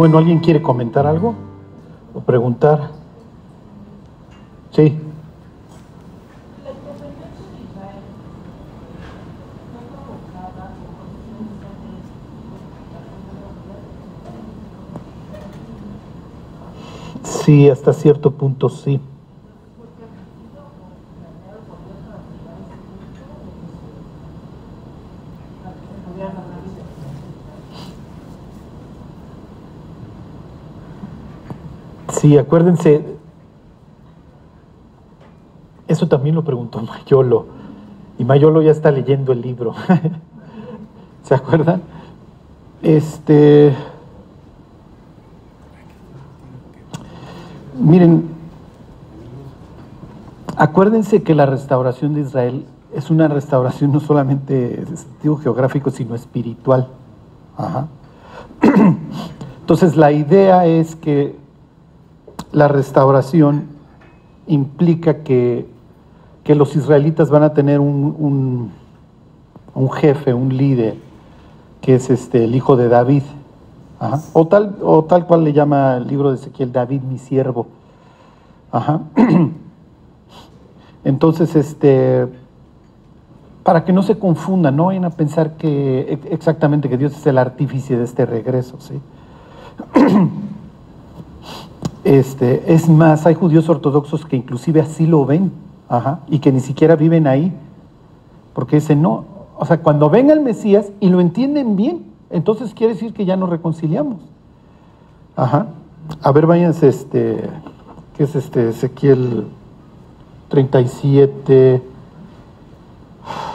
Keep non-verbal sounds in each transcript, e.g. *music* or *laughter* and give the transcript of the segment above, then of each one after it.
Bueno, ¿alguien quiere comentar algo o preguntar? Sí. Sí, hasta cierto punto sí. Sí, acuérdense, eso también lo preguntó *laughs* Mayolo, y Mayolo ya está leyendo el libro. *laughs* ¿Se acuerdan? Este. Miren, acuérdense que la restauración de Israel es una restauración *laughs* no solamente de geográfico, sino espiritual. *clears throat* Entonces la idea es que la restauración implica que, los israelitas van a tener un, un, jefe, un líder, que es este, el hijo de David. O, tal, o tal cual le llama el libro de Ezequiel, David mi siervo. Ajá. *clears throat* Entonces, este, para que no se confundan, no vayan a pensar que exactamente que Dios es el artífice de este regreso, ¿sí? *clears throat* Este, es más, hay judíos ortodoxos que inclusive así lo ven, y que ni siquiera viven ahí, porque dicen, no, o sea, cuando ven al Mesías y lo entienden bien, entonces quiere decir que ya nos reconciliamos. Ajá. A ver, váyanse, este, ¿qué es este? Ezequiel 37,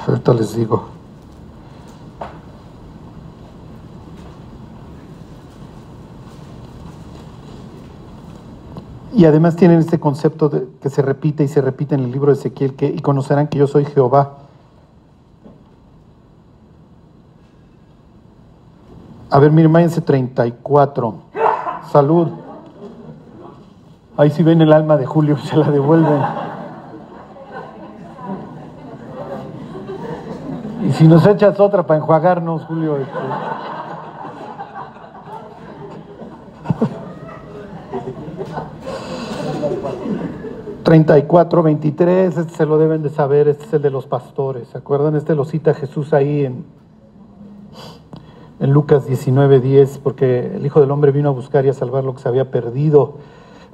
ahorita les digo. Y además tienen este concepto que se repite y se repite en el libro de Ezequiel, que y conocerán que yo soy Jehová. A ver, miren, váyanse 34. Salud. Ahí si ven el alma de Julio, se la devuelven. Y si nos echas otra para enjuagarnos, Julio. Este... 34, 23, este se lo deben de saber, este es el de los pastores, ¿se acuerdan? Este lo cita Jesús ahí en, en Lucas 19, 10, porque el Hijo del Hombre vino a buscar y a salvar lo que se había perdido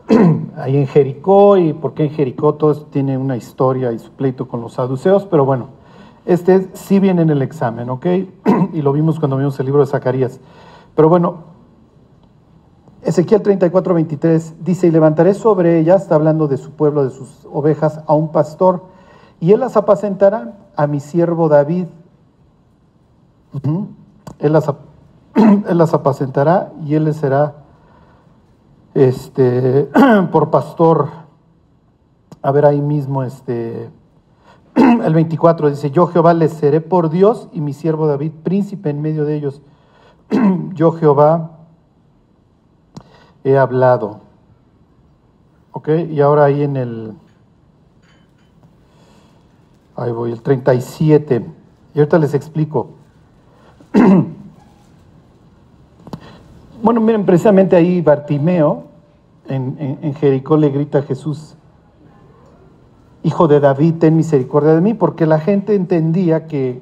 *clears throat* ahí en Jericó, y porque en Jericó todo tiene una historia y su pleito con los saduceos, pero bueno, este sí viene en el examen, ¿ok? *clears throat* y lo vimos cuando vimos el libro de Zacarías. Pero bueno, Ezequiel 34, 23 dice, y levantaré sobre ella, está hablando de su pueblo, de sus ovejas, a un pastor, y él las apacentará a mi siervo David. él, las, *clears throat* él, las, apacentará y él les será este, *clears throat* por pastor. A ver ahí mismo, este, *clears throat* el 24 dice, yo Jehová les seré por Dios y mi siervo David príncipe en medio de ellos. yo Jehová he hablado. ¿Ok? Y ahora ahí en el... Ahí voy, el 37. Y ahorita les explico. *clears throat* bueno, miren, precisamente ahí Bartimeo, en, Jericó, le grita a Jesús, Hijo de David, ten misericordia de mí, porque la gente entendía que,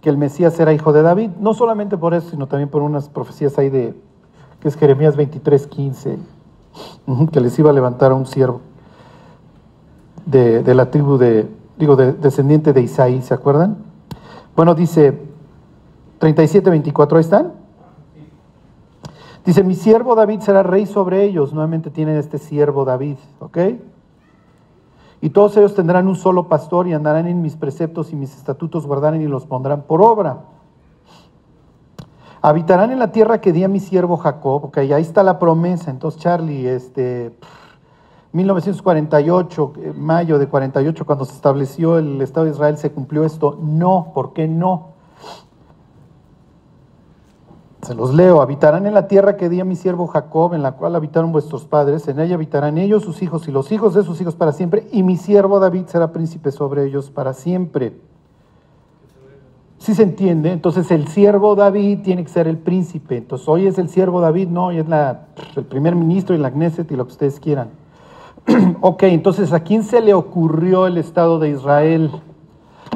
que el Mesías era hijo de David, no solamente por eso, sino también por unas profecías ahí de, que es Jeremías 23, 15, que les iba a levantar a un siervo de, la tribu de, digo, de, descendiente de Isaí, ¿se acuerdan? Bueno, dice 37, 24, ¿ahí están? Dice, mi siervo David será rey sobre ellos. Nuevamente tienen este siervo David, ¿ok? Y todos ellos tendrán un solo pastor y andarán en mis preceptos y mis estatutos guardarán y los pondrán por obra. Habitarán en la tierra que di a mi siervo Jacob, ok, ahí está la promesa. Entonces, Charlie, este, 1948, eh, mayo de 48, cuando se estableció el Estado de Israel, ¿se cumplió esto? No, ¿por qué no? Se los leo, habitarán en la tierra que di a mi siervo Jacob, en la cual habitaron vuestros padres, en ella habitarán ellos, sus hijos y los hijos de sus hijos para siempre, y mi siervo David será príncipe sobre ellos para siempre. ¿Sí se entiende? Entonces el siervo David tiene que ser el príncipe. Entonces hoy es el siervo David, no, hoy es el primer ministro y la Knesset y lo que ustedes quieran. *clears throat* ok, entonces ¿a quién se le ocurrió el Estado de Israel?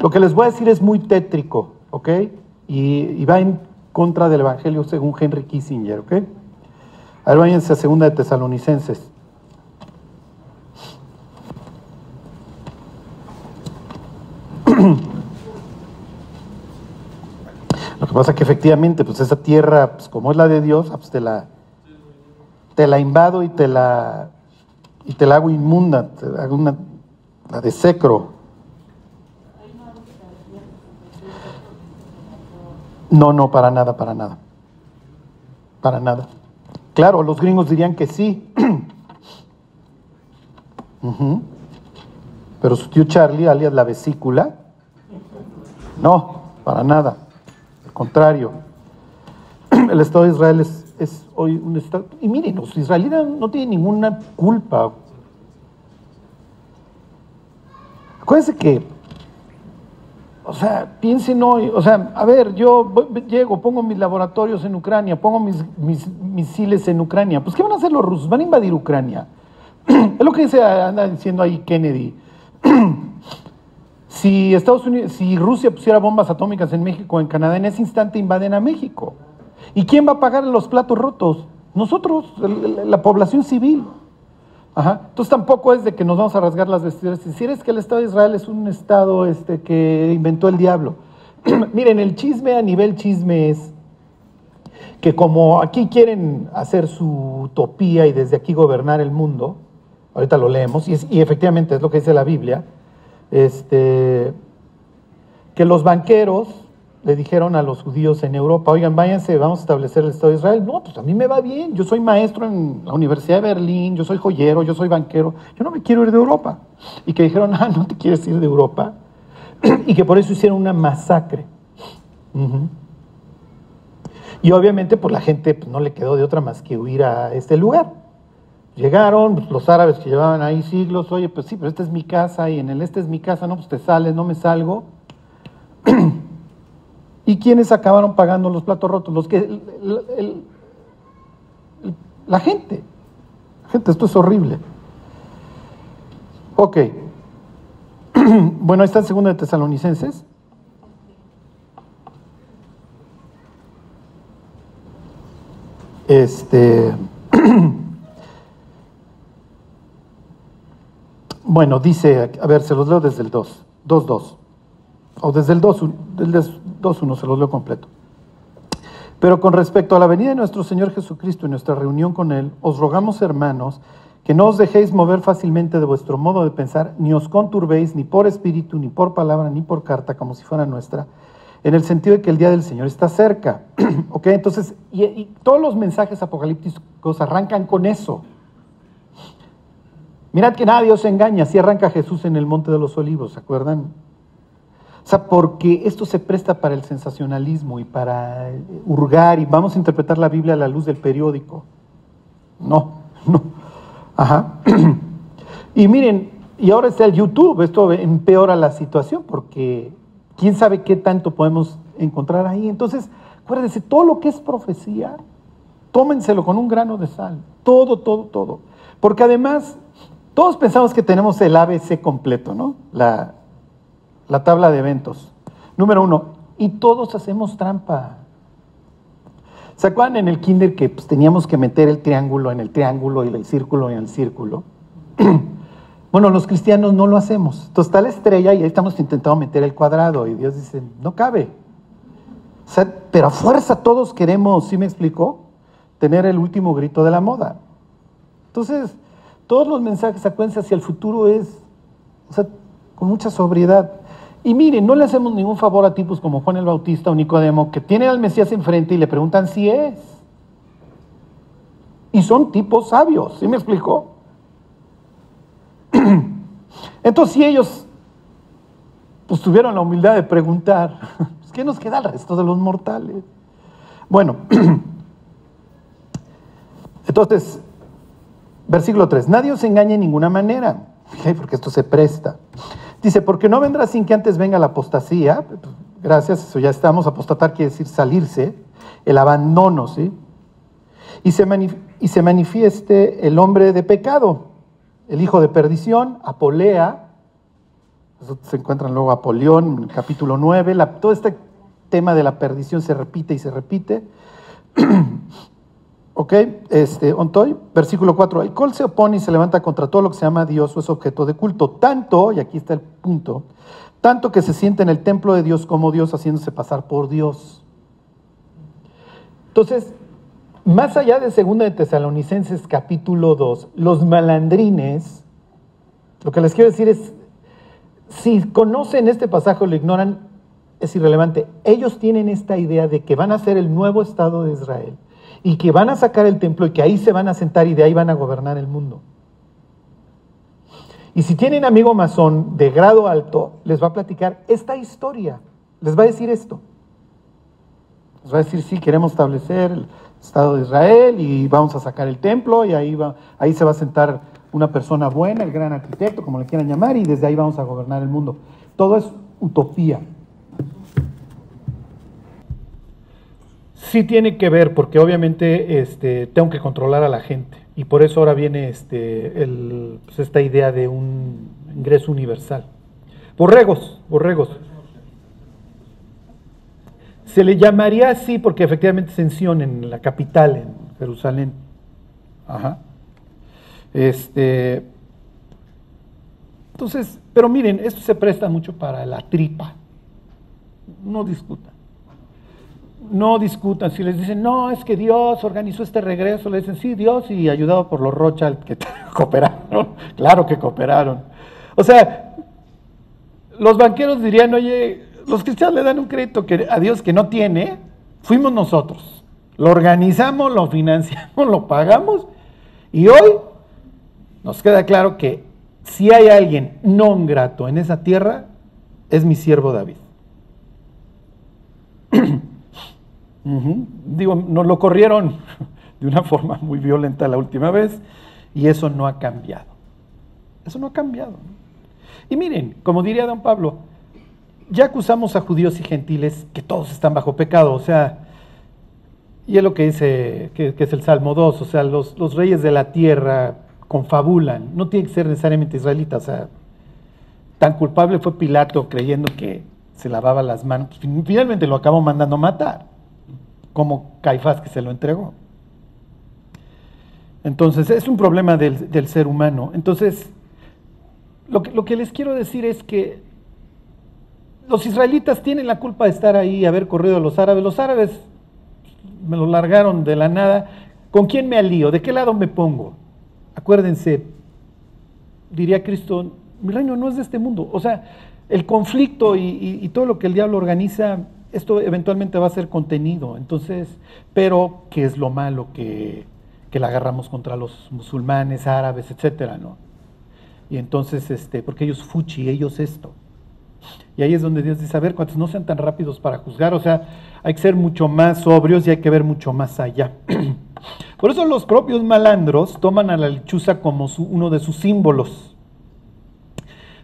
Lo que les voy a decir es muy tétrico, ¿ok? Y, va en contra del Evangelio según Henry Kissinger, ¿ok? A ver, váyanse a segunda de Tesalonicenses. *clears throat* Lo que pasa es que efectivamente, pues esa tierra, pues como es la de Dios, ah, pues te la, te la invado y te la, y te la hago inmunda, te hago una, la de secro. No, no, para nada, para nada. Para nada. Claro, los gringos dirían que sí. *clears throat* Pero su tío Charlie, alias la vesícula, no, para nada. Contrario. *clears throat* El Estado de Israel es, hoy un Estado... Y miren, los israelitas no tienen ninguna culpa. Acuérdense que o sea, piensen hoy, o sea, a ver, yo llego, pongo mis laboratorios en Ucrania, pongo mis, misiles en Ucrania. Pues, ¿qué van a hacer los rusos? Van a invadir Ucrania. *clears throat* es lo que dice, anda diciendo ahí Kennedy. *clears throat* si Estados Unidos, si Rusia pusiera bombas atómicas en México o en Canadá, en ese instante invaden a México. ¿Y quién va a pagar los platos rotos? Nosotros, la población civil. Entonces tampoco es de que nos vamos a rasgar las vestiduras. Si es que el Estado de Israel es un Estado este, que inventó el diablo. *clears throat* Miren, el chisme a nivel chisme es que como aquí quieren hacer su utopía y desde aquí gobernar el mundo, ahorita lo leemos, y, y efectivamente es lo que dice la Biblia, este, que los banqueros le dijeron a los judíos en Europa, oigan, váyanse, vamos a establecer el Estado de Israel. No, pues a mí me va bien, yo soy maestro en la Universidad de Berlín, yo soy joyero, yo soy banquero, yo no me quiero ir de Europa. Y que dijeron, *laughs* ah, no te quieres ir de Europa. *clears throat* y que por eso hicieron una masacre. Y obviamente, pues la gente pues, no le quedó de otra más que huir a este lugar. Llegaron pues, los árabes que llevaban ahí siglos, oye, pues sí, pero esta es mi casa y en el este es mi casa, no, pues te sales, no me salgo. *clears throat* ¿Y quiénes acabaron pagando los platos rotos? Los que, la gente. Gente, esto es horrible. Ok. *clears throat* Bueno, ahí está el segundo de Tesalonicenses. Este. *clears throat* Bueno, dice, a ver, se los leo desde el 2, 2.2 o desde el 2.1 se los leo completo. Pero con respecto a la venida de nuestro Señor Jesucristo y nuestra reunión con Él, os rogamos, hermanos, que no os dejéis mover fácilmente de vuestro modo de pensar, ni os conturbéis ni por espíritu, ni por palabra, ni por carta, como si fuera nuestra, en el sentido de que el día del Señor está cerca. *clears throat* ¿Ok? Entonces, y todos los mensajes apocalípticos arrancan con eso. Mirad que nadie os engaña, así arranca Jesús en el Monte de los Olivos, ¿se acuerdan? O sea, porque esto se presta para el sensacionalismo y para hurgar y vamos a interpretar la Biblia a la luz del periódico. No, *laughs* no. Ajá. *clears throat* Y miren, y ahora está el YouTube, esto empeora la situación porque quién sabe qué tanto podemos encontrar ahí. Entonces, acuérdense, todo lo que es profecía, tómenselo con un grano de sal. Todo, todo, todo. Porque además, todos pensamos que tenemos el ABC completo, ¿no? La, la tabla de eventos. Número uno, y todos hacemos trampa. ¿Se acuerdan en el kinder que pues, teníamos que meter el triángulo en el triángulo y el círculo en el círculo? *clears throat* bueno, los cristianos no lo hacemos. Entonces está la estrella y ahí estamos intentando meter el cuadrado y Dios dice, no cabe. pero a fuerza todos queremos, ¿sí me explicó? Tener el último grito de la moda. Entonces, todos los mensajes, acuérdense hacia el futuro es, o sea, con mucha sobriedad. Y miren, no le hacemos ningún favor a tipos como Juan el Bautista o Nicodemo, que tienen al Mesías enfrente y le preguntan si es. Y son tipos sabios, ¿sí me explicó? *clears throat* Entonces, si ellos pues, tuvieron la humildad de preguntar, *laughs* pues, ¿qué nos queda al resto de los mortales? Bueno, *clears throat* entonces, versículo 3, nadie os engañe de ninguna manera, porque esto se presta. Dice, porque no vendrá sin que antes venga la apostasía, gracias, eso ya estamos, apostatar quiere decir salirse, el abandono, ¿sí? Y se, y se manifieste el hombre de pecado, el hijo de perdición, Apolea, se encuentran luego Apolión, en el capítulo 9, todo este tema de la perdición se repite y se repite. *clears throat* ok, este, Ontoy, versículo 4, el col se opone y se levanta contra todo lo que se llama Dios o es objeto de culto, tanto, y aquí está el punto, tanto que se siente en el templo de Dios como Dios haciéndose pasar por Dios. Entonces, más allá de 2 de Tesalonicenses capítulo 2, los malandrines, lo que les quiero decir es, si conocen este pasaje o lo ignoran, es irrelevante. Ellos tienen esta idea de que van a ser el nuevo Estado de Israel y que van a sacar el templo y que ahí se van a sentar y de ahí van a gobernar el mundo. Y si tienen amigo masón de grado alto, les va a platicar esta historia, les va a decir esto. Les va a decir, sí, queremos establecer el Estado de Israel y vamos a sacar el templo y ahí, va, ahí se va a sentar una persona buena, el gran arquitecto, como le quieran llamar, y desde ahí vamos a gobernar el mundo. Todo es utopía. Sí tiene que ver, porque obviamente este, tengo que controlar a la gente. Y por eso ahora viene este, pues, esta idea de un ingreso universal. Borregos, borregos. Se le llamaría así porque efectivamente se en la capital, en Jerusalén. Ajá. Este, entonces, pero miren, esto se presta mucho para la tripa. No discutan. No discutan. Si les dicen, no, es que Dios organizó este regreso, le dicen, sí, Dios y ayudado por los Rothschild que *laughs* cooperaron. Claro que cooperaron. O sea, los banqueros dirían, oye, los cristianos le dan un crédito que, a Dios que no tiene, fuimos nosotros. Lo organizamos, lo financiamos, lo pagamos y hoy nos queda claro que si hay alguien no grato en esa tierra, es mi siervo David. *clears throat* Digo, nos lo corrieron *laughs* de una forma muy violenta la última vez y eso no ha cambiado. Eso no ha cambiado. Y miren, como diría don Pablo, ya acusamos a judíos y gentiles que todos están bajo pecado, o sea, y es lo que dice, que, es el Salmo 2, o sea, los, los reyes de la tierra confabulan, no tiene que ser necesariamente israelita, o sea, tan culpable fue Pilato creyendo que se lavaba las manos, finalmente lo acabó mandando matar, como Caifás que se lo entregó. Entonces, es un problema del, ser humano. Entonces, lo que, lo que les quiero decir es que los israelitas tienen la culpa de estar ahí, haber corrido a los árabes. Los árabes me lo largaron de la nada. ¿Con quién me alío? ¿De qué lado me pongo? Acuérdense, diría Cristo, mi reino no es de este mundo. O sea, el conflicto y, todo lo que el diablo organiza, esto eventualmente va a ser contenido. Entonces, pero ¿qué es lo malo que, que la agarramos contra los musulmanes, árabes, etcétera, no? Y entonces, este, porque ellos fuchi, ellos esto. Y ahí es donde Dios dice, a ver, cuántos no sean tan rápidos para juzgar, o sea, hay que ser mucho más sobrios y hay que ver mucho más allá. *clears throat* Por eso los propios malandros toman a la lechuza como uno de sus símbolos.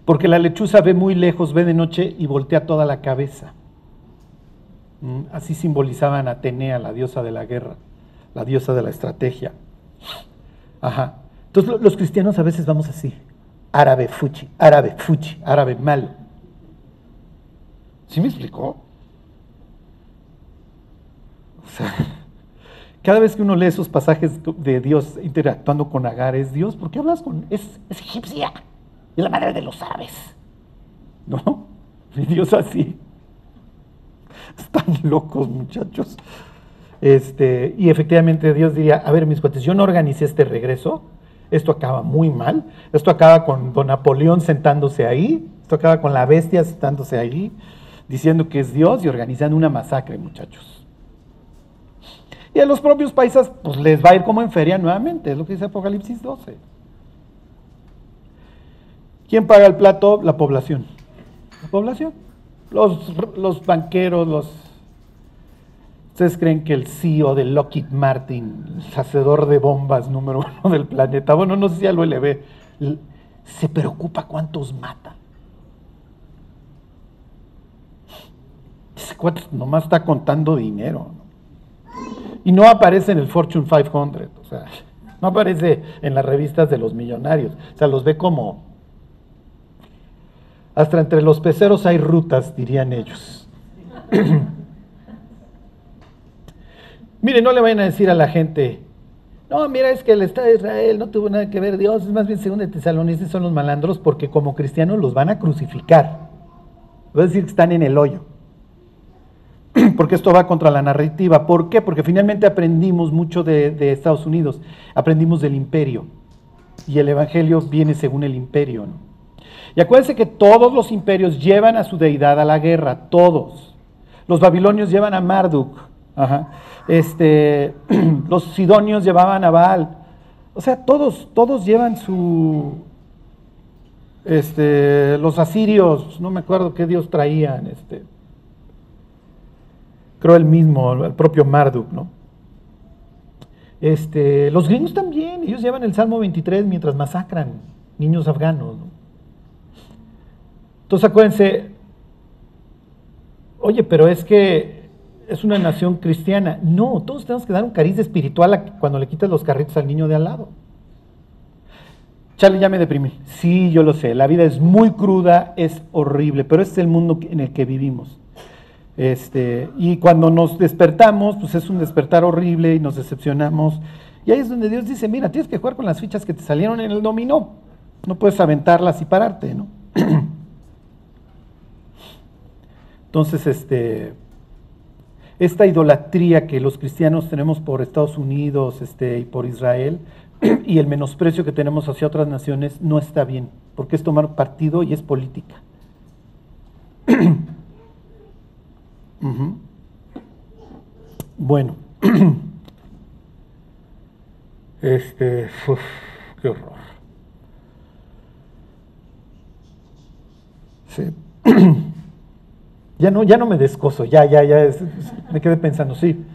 Porque la lechuza ve muy lejos, ve de noche y voltea toda la cabeza. Mm, así simbolizaban a Atenea, la diosa de la guerra, la diosa de la estrategia. Ajá. Entonces los cristianos a veces vamos así. Árabe fuchi, árabe fuchi, árabe malo. ¿Sí me explicó? O sea, *laughs* cada vez que uno lee esos pasajes de Dios interactuando con Agar, es Dios, ¿por qué hablas con.? Es, egipcia, es la madre de los árabes. ¿No? *laughs* Y Dios así. *laughs* Están locos, muchachos. Este, y efectivamente Dios diría, a ver, mis cuates, yo no organicé este regreso, esto acaba muy mal, esto acaba con don Napoleón sentándose ahí, esto acaba con la bestia sentándose ahí, diciendo que es Dios y organizando una masacre, muchachos. Y a los propios paisas, pues les va a ir como en feria nuevamente, es lo que dice Apocalipsis 12. ¿Quién paga el plato? La población. La población. Los, los banqueros, los... ¿Ustedes creen que el CEO de Lockheed Martin, el hacedor de bombas número uno del planeta, bueno, no sé si ya lo LB, se preocupa cuántos mata? nomás está contando dinero. Y no aparece en el Fortune 500, o sea, no aparece en las revistas de los millonarios. O sea, los ve como... Hasta entre los peceros hay rutas, dirían ellos. *clears throat* Mire, no le vayan a decir a la gente, no, mira, es que el Estado de Israel no tuvo nada que ver, Dios es más bien según de Tesalonicenses son los malandros porque como cristianos los van a crucificar. Voy a decir que están en el hoyo. *clears throat* Porque esto va contra la narrativa. ¿Por qué? Porque finalmente aprendimos mucho de, Estados Unidos, aprendimos del imperio. Y el Evangelio viene según el imperio. Y acuérdense que todos los imperios llevan a su deidad a la guerra, todos. Los babilonios llevan a Marduk, Este, *clears throat* los sidonios llevaban a Baal. O sea, todos, todos llevan su, este, los asirios, no me acuerdo qué dios traían, este, creo el mismo, el propio Marduk, ¿no? Este, los gringos también, ellos llevan el Salmo 23 mientras masacran niños afganos. ¿no? Entonces acuérdense, oye, pero es que es una nación cristiana. No, todos tenemos que dar un cariz espiritual cuando le quitas los carritos al niño de al lado. Charlie, ya me deprimí. Sí, yo lo sé. La vida es muy cruda, es horrible, pero este es el mundo en el que vivimos. Este, y cuando nos despertamos, pues es un despertar horrible y nos decepcionamos. Y ahí es donde Dios dice, mira, tienes que jugar con las fichas que te salieron en el dominó. No puedes aventarlas y pararte, ¿no? *clears throat* Entonces, este, esta idolatría que los cristianos tenemos por Estados Unidos este, y por Israel, *clears throat* y el menosprecio que tenemos hacia otras naciones no está bien, porque es tomar partido y es política. *clears throat* Bueno, *clears throat* este, qué horror. Sí. Ya no, ya no me descoso, ya, ya, ya, me quedé pensando, sí.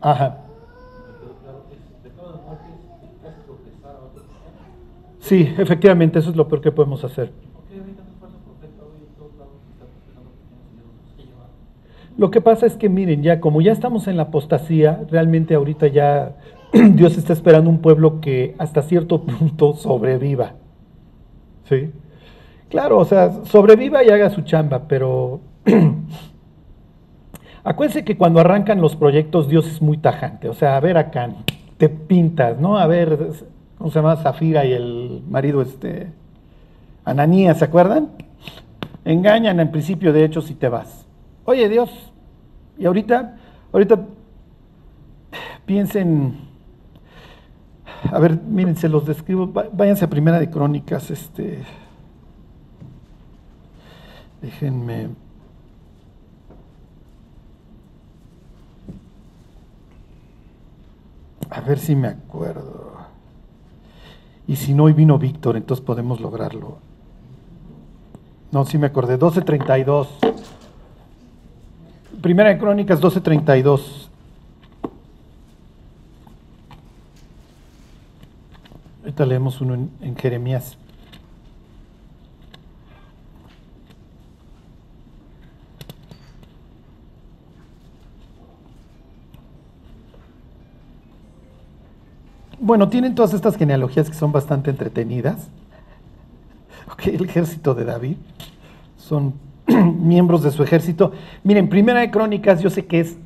Ajá. Sí, efectivamente, eso es lo peor que podemos hacer. Lo que pasa es que miren, ya como ya estamos en la apostasía, realmente ahorita ya *clears throat* Dios está esperando un pueblo que hasta cierto *laughs* punto sobreviva. ¿Sí? Claro, o sea, sobreviva y haga su chamba, pero *clears throat* Acuérdense que cuando arrancan los proyectos Dios es muy tajante, o sea, a ver acá, te pintas, ¿no? A ver, ¿cómo se llama? Zafira y el marido, este, Ananías, ¿se acuerdan? Engañan en principio de hecho si te vas. Oye Dios, y ahorita, ahorita *sighs* piensen, a ver, miren, se los describo, váyanse a Primera de Crónicas, este, déjenme A ver si me acuerdo. Y si no, hoy vino Víctor, entonces podemos lograrlo. No, sí me acordé. 12.32. Primera de Crónicas 12.32. Ahorita leemos uno en, Jeremías Bueno, tienen todas estas genealogías que son bastante entretenidas. *laughs* el ejército de David son *clears throat* miembros de su ejército. Miren, Primera de Crónicas, yo sé que es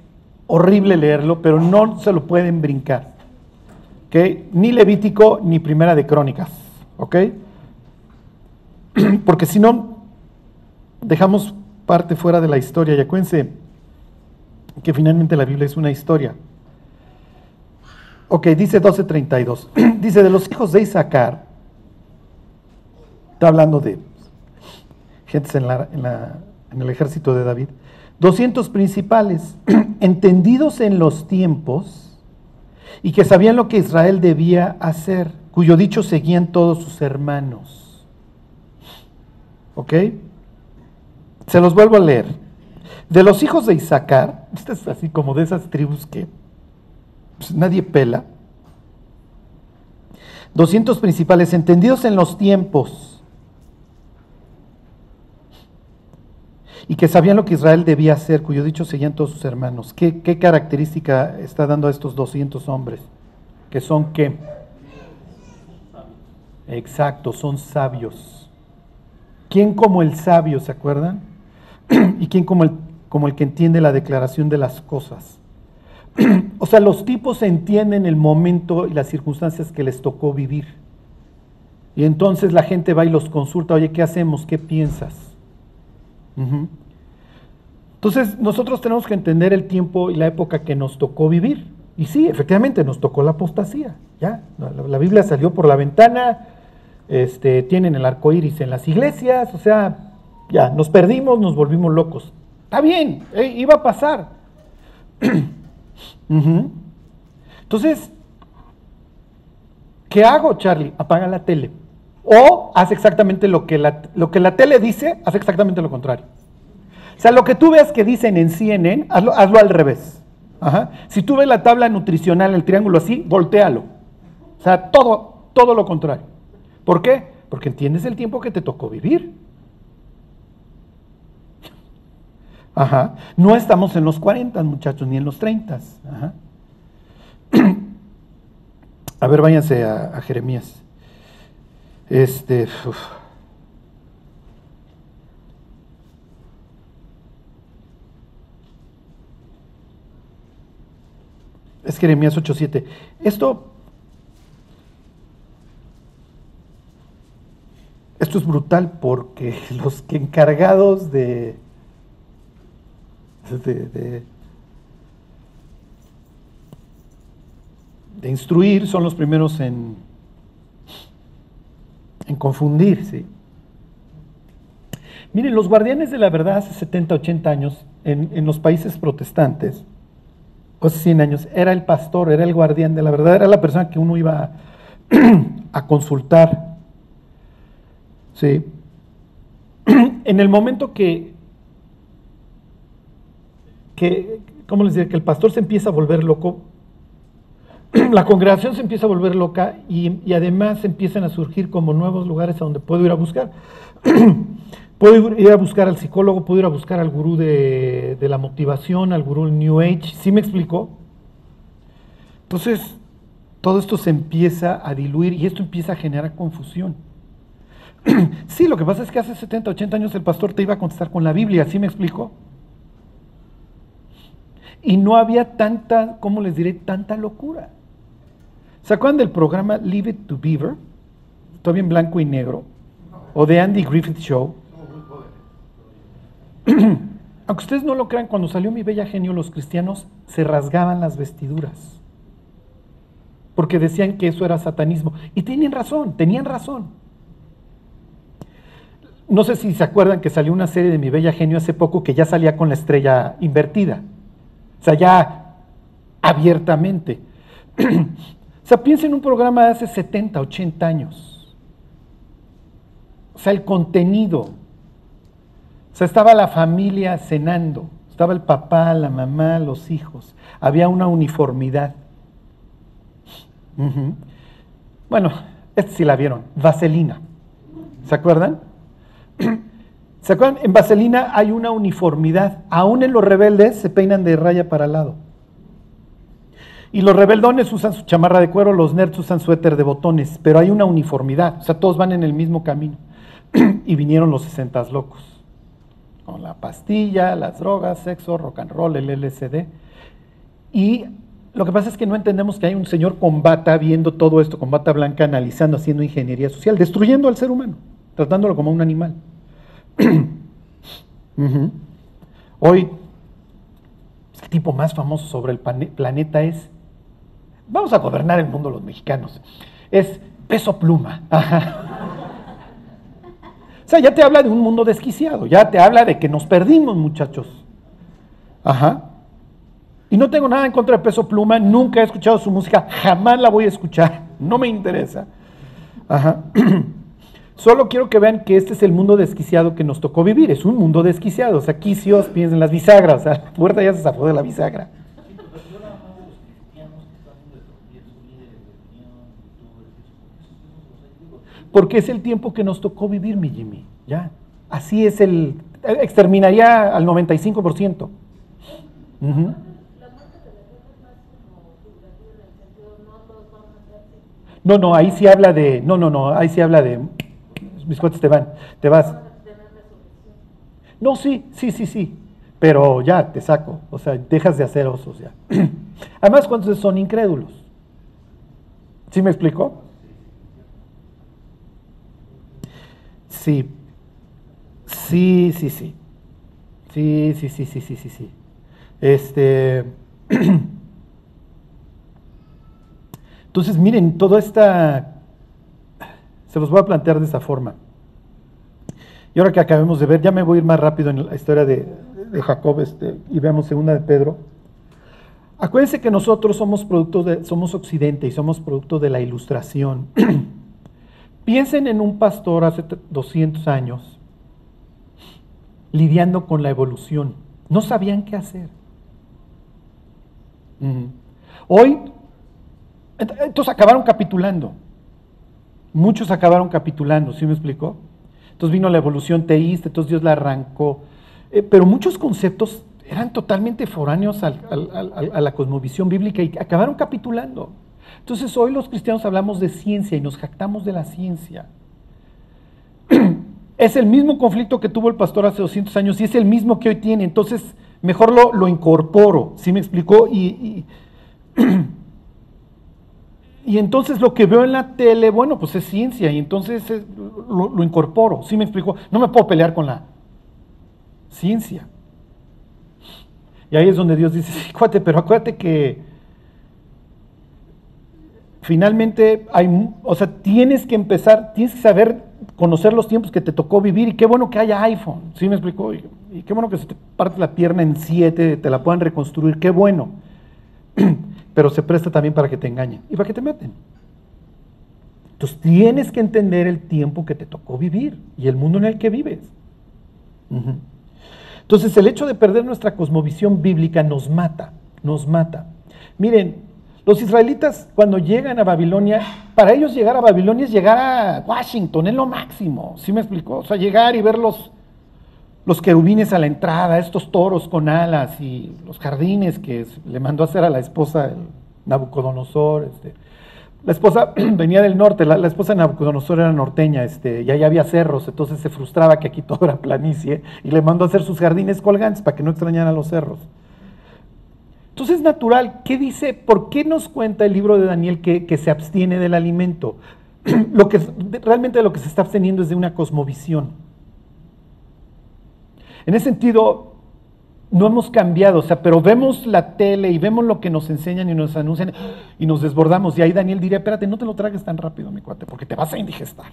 horrible leerlo, pero no se lo pueden brincar. Ni Levítico ni Primera de Crónicas. ¿Ok? *clears throat* Porque si no, dejamos parte fuera de la historia. Y acuérdense que finalmente la Biblia es una historia. Ok, dice 12.32. *clears throat* dice, de los hijos de Isaacar, está hablando de gentes en, en el ejército de David, 200 principales, *clears throat* entendidos en los tiempos y que sabían lo que Israel debía hacer, cuyo dicho seguían todos sus hermanos. ¿Ok? Se los vuelvo a leer. De los hijos de Isaacar, *laughs* esta es así como de esas tribus que pues, nadie pela. 200 principales, entendidos en los tiempos y que sabían lo que Israel debía hacer, cuyo dicho seguían todos sus hermanos. ¿Qué, qué característica está dando a estos 200 hombres? Que son qué? Exacto, son sabios. ¿Quién como el sabio, se acuerdan? *clears throat* ¿Y quién como el, como el que entiende la declaración de las cosas? *clears throat* o sea, los tipos entienden el momento y las circunstancias que les tocó vivir. Y entonces la gente va y los consulta, oye, ¿qué hacemos? ¿Qué piensas? Entonces nosotros tenemos que entender el tiempo y la época que nos tocó vivir. Y sí, efectivamente, nos tocó la apostasía. Ya, la, Biblia salió por la ventana, este, tienen el arco iris en las iglesias, o sea, ya, nos perdimos, nos volvimos locos. Está bien, eh, iba a pasar. *clears throat* Entonces, ¿qué hago, Charlie? Apaga la tele. O hace exactamente lo que, la, lo que la tele dice, hace exactamente lo contrario. O sea, lo que tú ves que dicen en CNN, hazlo, hazlo al revés. Si tú ves la tabla nutricional, el triángulo así, voltealo. O sea, todo, todo lo contrario. ¿Por qué? Porque entiendes el tiempo que te tocó vivir. Ajá. No estamos en los 40, muchachos, ni en los 30. Ajá. *clears throat* A ver, váyanse a Jeremías. Este. Es Jeremías 8:7. Esto. Esto es brutal porque *laughs* los que encargados de, de, de, de instruir son los primeros en en confundirse. Miren, los guardianes de la verdad hace 70, 80 años en, los países protestantes, o hace 100 años, era el pastor, era el guardián de la verdad, era la persona que uno iba a, *clears throat* consultar. ¿Sí? *clears throat* en el momento que, que, ¿cómo les diré? Que el pastor se empieza a volver loco, *clears throat* la congregación se empieza a volver loca y, además empiezan a surgir como nuevos lugares a donde puedo ir a buscar. *clears throat* puedo ir a buscar al psicólogo, puedo ir a buscar al gurú de, la motivación, al gurú New Age. ¿Sí me explicó? Entonces, todo esto se empieza a diluir y esto empieza a generar confusión. *clears throat* sí, lo que pasa es que hace 70, 80 años el pastor te iba a contestar con la Biblia, ¿sí me explicó? Y no había tanta, ¿cómo les diré? Tanta locura. ¿Se acuerdan del programa Leave It to Beaver? Todavía en blanco y negro. O de Andy Griffith Show. *clears throat* Aunque ustedes no lo crean, cuando salió mi bella genio, los cristianos se rasgaban las vestiduras. Porque decían que eso era satanismo. Y tenían razón, tenían razón. No sé si se acuerdan que salió una serie de mi bella genio hace poco que ya salía con la estrella invertida. O sea, ya abiertamente. *clears throat* O sea, piensa en un programa de hace 70, 80 años. O sea, el contenido. O sea, estaba la familia cenando. Estaba el papá, la mamá, los hijos. Había una uniformidad. Bueno, este sí la vieron. Vaselina. ¿Se acuerdan? *clears throat* ¿Se acuerdan? En Vaselina hay una uniformidad. Aún en los rebeldes se peinan de raya para lado. Y los rebeldones usan su chamarra de cuero, los nerds usan suéter de botones, pero hay una uniformidad, o sea, todos van en el mismo camino. *clears throat* y vinieron los 60 locos, con la pastilla, las drogas, sexo, rock and roll, el LSD. Y lo que pasa es que no entendemos que hay un señor con bata viendo todo esto, con bata blanca, analizando, haciendo ingeniería social, destruyendo al ser humano, tratándolo como un animal. *clears throat* Hoy, el tipo más famoso sobre el planeta es vamos a gobernar el mundo los mexicanos. Es peso pluma. O sea, ya te habla de un mundo desquiciado, ya te habla de que nos perdimos, muchachos. Ajá. Y no tengo nada en contra de peso pluma, nunca he escuchado su música, jamás la voy a escuchar, *laughs* no me interesa. Ajá. *clears throat* Solo quiero que vean que este es el mundo desquiciado que nos tocó vivir, es un mundo desquiciado. O sea, quicios, piensen en las bisagras, o *laughs* sea, la puerta ya se zafó de la bisagra. Porque es el tiempo que nos tocó vivir, mi Jimmy. Ya, así es el, exterminaría al 95%. Uh No, no, ahí sí habla de, no, no, no, ahí sí habla de, mis cuates te van, te vas. No, sí, sí, sí, sí, pero ya te saco, o sea, dejas de hacer osos ya. *clears throat* Además, cuando son incrédulos. ¿Sí me explicó? Sí, sí, sí, sí. Sí, sí, sí, sí, sí, sí, sí. Este. *clears throat* Entonces, miren, toda esta, se los voy a plantear de esa forma. Y ahora que acabemos de ver, ya me voy a ir más rápido en la historia de, Jacob este, y veamos segunda de Pedro. Acuérdense que nosotros somos producto de, somos occidente y somos producto de la ilustración. *clears throat* Piensen en un pastor hace 200 años lidiando con la evolución. No sabían qué hacer. Hoy entonces acabaron capitulando. Muchos acabaron capitulando, ¿sí me explicó? Entonces vino la evolución teísta, entonces Dios la arrancó. Eh, pero muchos conceptos eran totalmente foráneos a la cosmovisión bíblica y acabaron capitulando. Entonces hoy los cristianos hablamos de ciencia y nos jactamos de la ciencia. *clears throat* Es el mismo conflicto que tuvo el pastor hace 200 años y es el mismo que hoy tiene. Entonces mejor lo, lo incorporo, ¿sí me explicó? y Y *clears throat* entonces lo que veo en la tele, bueno, pues es ciencia y entonces lo, incorporo. ¿Sí me explico? No me puedo pelear con la ciencia. Y ahí es donde Dios dice, *laughs* sí, cuate, pero acuérdate que finalmente hay, o sea, tienes que empezar, tienes que saber conocer los tiempos que te tocó vivir y qué bueno que haya iPhone, ¿sí me explico? Y, y qué bueno que se te parte la pierna en siete, te la puedan reconstruir, qué bueno. *clears throat* pero se presta también para que te engañen y para que te meten. Entonces tienes que entender el tiempo que te tocó vivir y el mundo en el que vives. Entonces el hecho de perder nuestra cosmovisión bíblica nos mata, nos mata. Miren, los israelitas cuando llegan a Babilonia, para ellos llegar a Babilonia es llegar a Washington, es lo máximo, ¿sí me explicó? O sea, llegar y ver los, los querubines a la entrada, estos toros con alas y los jardines que le mandó a hacer a la esposa Nabucodonosor. Este. La esposa *clears throat* venía del norte, la, esposa de Nabucodonosor era norteña, este, y allá había cerros, entonces se frustraba que aquí todo era planicie y le mandó a hacer sus jardines colgantes para que no extrañaran los cerros. Entonces es natural, ¿qué dice? ¿Por qué nos cuenta el libro de Daniel que, se abstiene del alimento? *clears throat* lo que, realmente lo que se está absteniendo es de una cosmovisión. En ese sentido, no hemos cambiado, o sea, pero vemos la tele y vemos lo que nos enseñan y nos anuncian y nos desbordamos. Y ahí Daniel diría, espérate, no te lo tragues tan rápido, mi cuate, porque te vas a indigestar.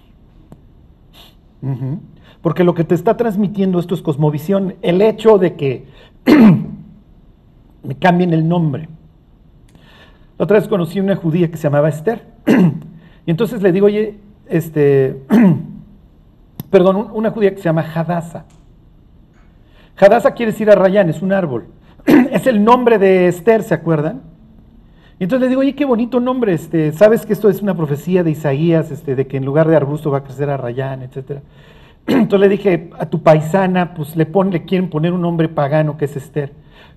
Porque lo que te está transmitiendo esto es cosmovisión, el hecho de que *clears throat* me cambien el nombre. La otra vez conocí una judía que se llamaba Esther. *clears throat* y entonces le digo, oye, este, *clears throat* perdón, una judía que se llama Hadassah. Hadassah quiere decir arrayán, es un árbol. *clears throat* es el nombre de Esther, ¿se acuerdan? Y entonces le digo, oye, qué bonito nombre, este, sabes que esto es una profecía de Isaías, este, de que en lugar de arbusto va a crecer arrayán, etcétera. Entonces le dije a tu paisana, pues le, pon, le quieren poner un nombre pagano que es Esther.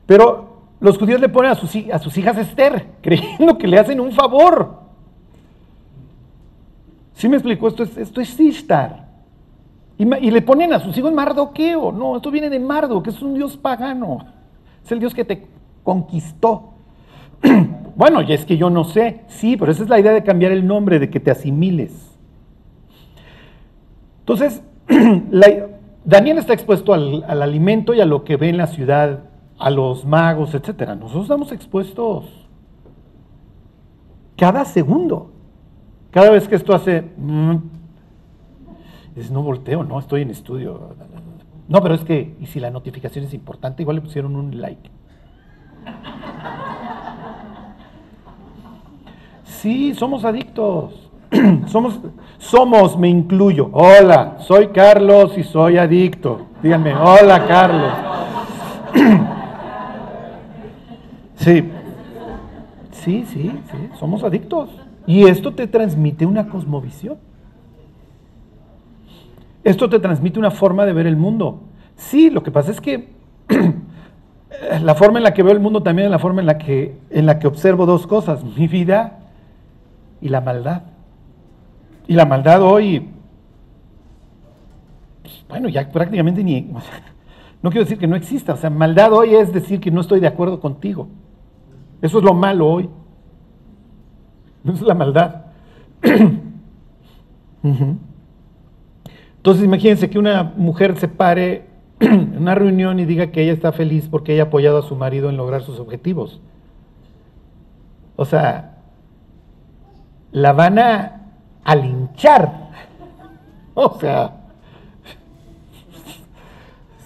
Pero los judíos le ponen a sus, hijas Esther, *laughs* creyendo que le hacen un favor. ¿Sí me explicó? Esto es, esto es. Y, le ponen a sus hijos Mardoqueo. No, esto viene de Mardo, que es un dios pagano. Es el dios que te conquistó. *clears throat* bueno, y es que yo no sé. Sí, pero esa es la idea de cambiar el nombre, de que te asimiles. Entonces, *clears throat* Daniel está expuesto al, alimento y a lo que ve en la ciudad, a los magos, etc. Nosotros estamos expuestos cada segundo. Cada vez que esto hace... Mm, Dices, no volteo, no, estoy en estudio. No, pero es que, y si la notificación es importante, igual le pusieron un like. Sí, somos adictos. *clears throat* somos, somos, me incluyo. Hola, soy Carlos y soy adicto. Díganme, hola Carlos. *clears throat* sí. Sí, sí, sí, somos adictos. Y esto te transmite una cosmovisión. Esto te transmite una forma de ver el mundo. Sí, lo que pasa es que *clears throat* la forma en la que veo el mundo también es la forma en la que, en la que observo dos cosas, mi vida y la maldad. Y la maldad hoy, bueno, ya prácticamente ni, *laughs* no quiero decir que no exista, o sea, maldad hoy es decir que no estoy de acuerdo contigo. Eso es lo malo hoy. Eso es la maldad. *clears throat* Entonces imagínense que una mujer se pare *clears throat* en una reunión y diga que ella está feliz porque ella ha apoyado a su marido en lograr sus objetivos. O sea, la van a, linchar. *laughs* O sea,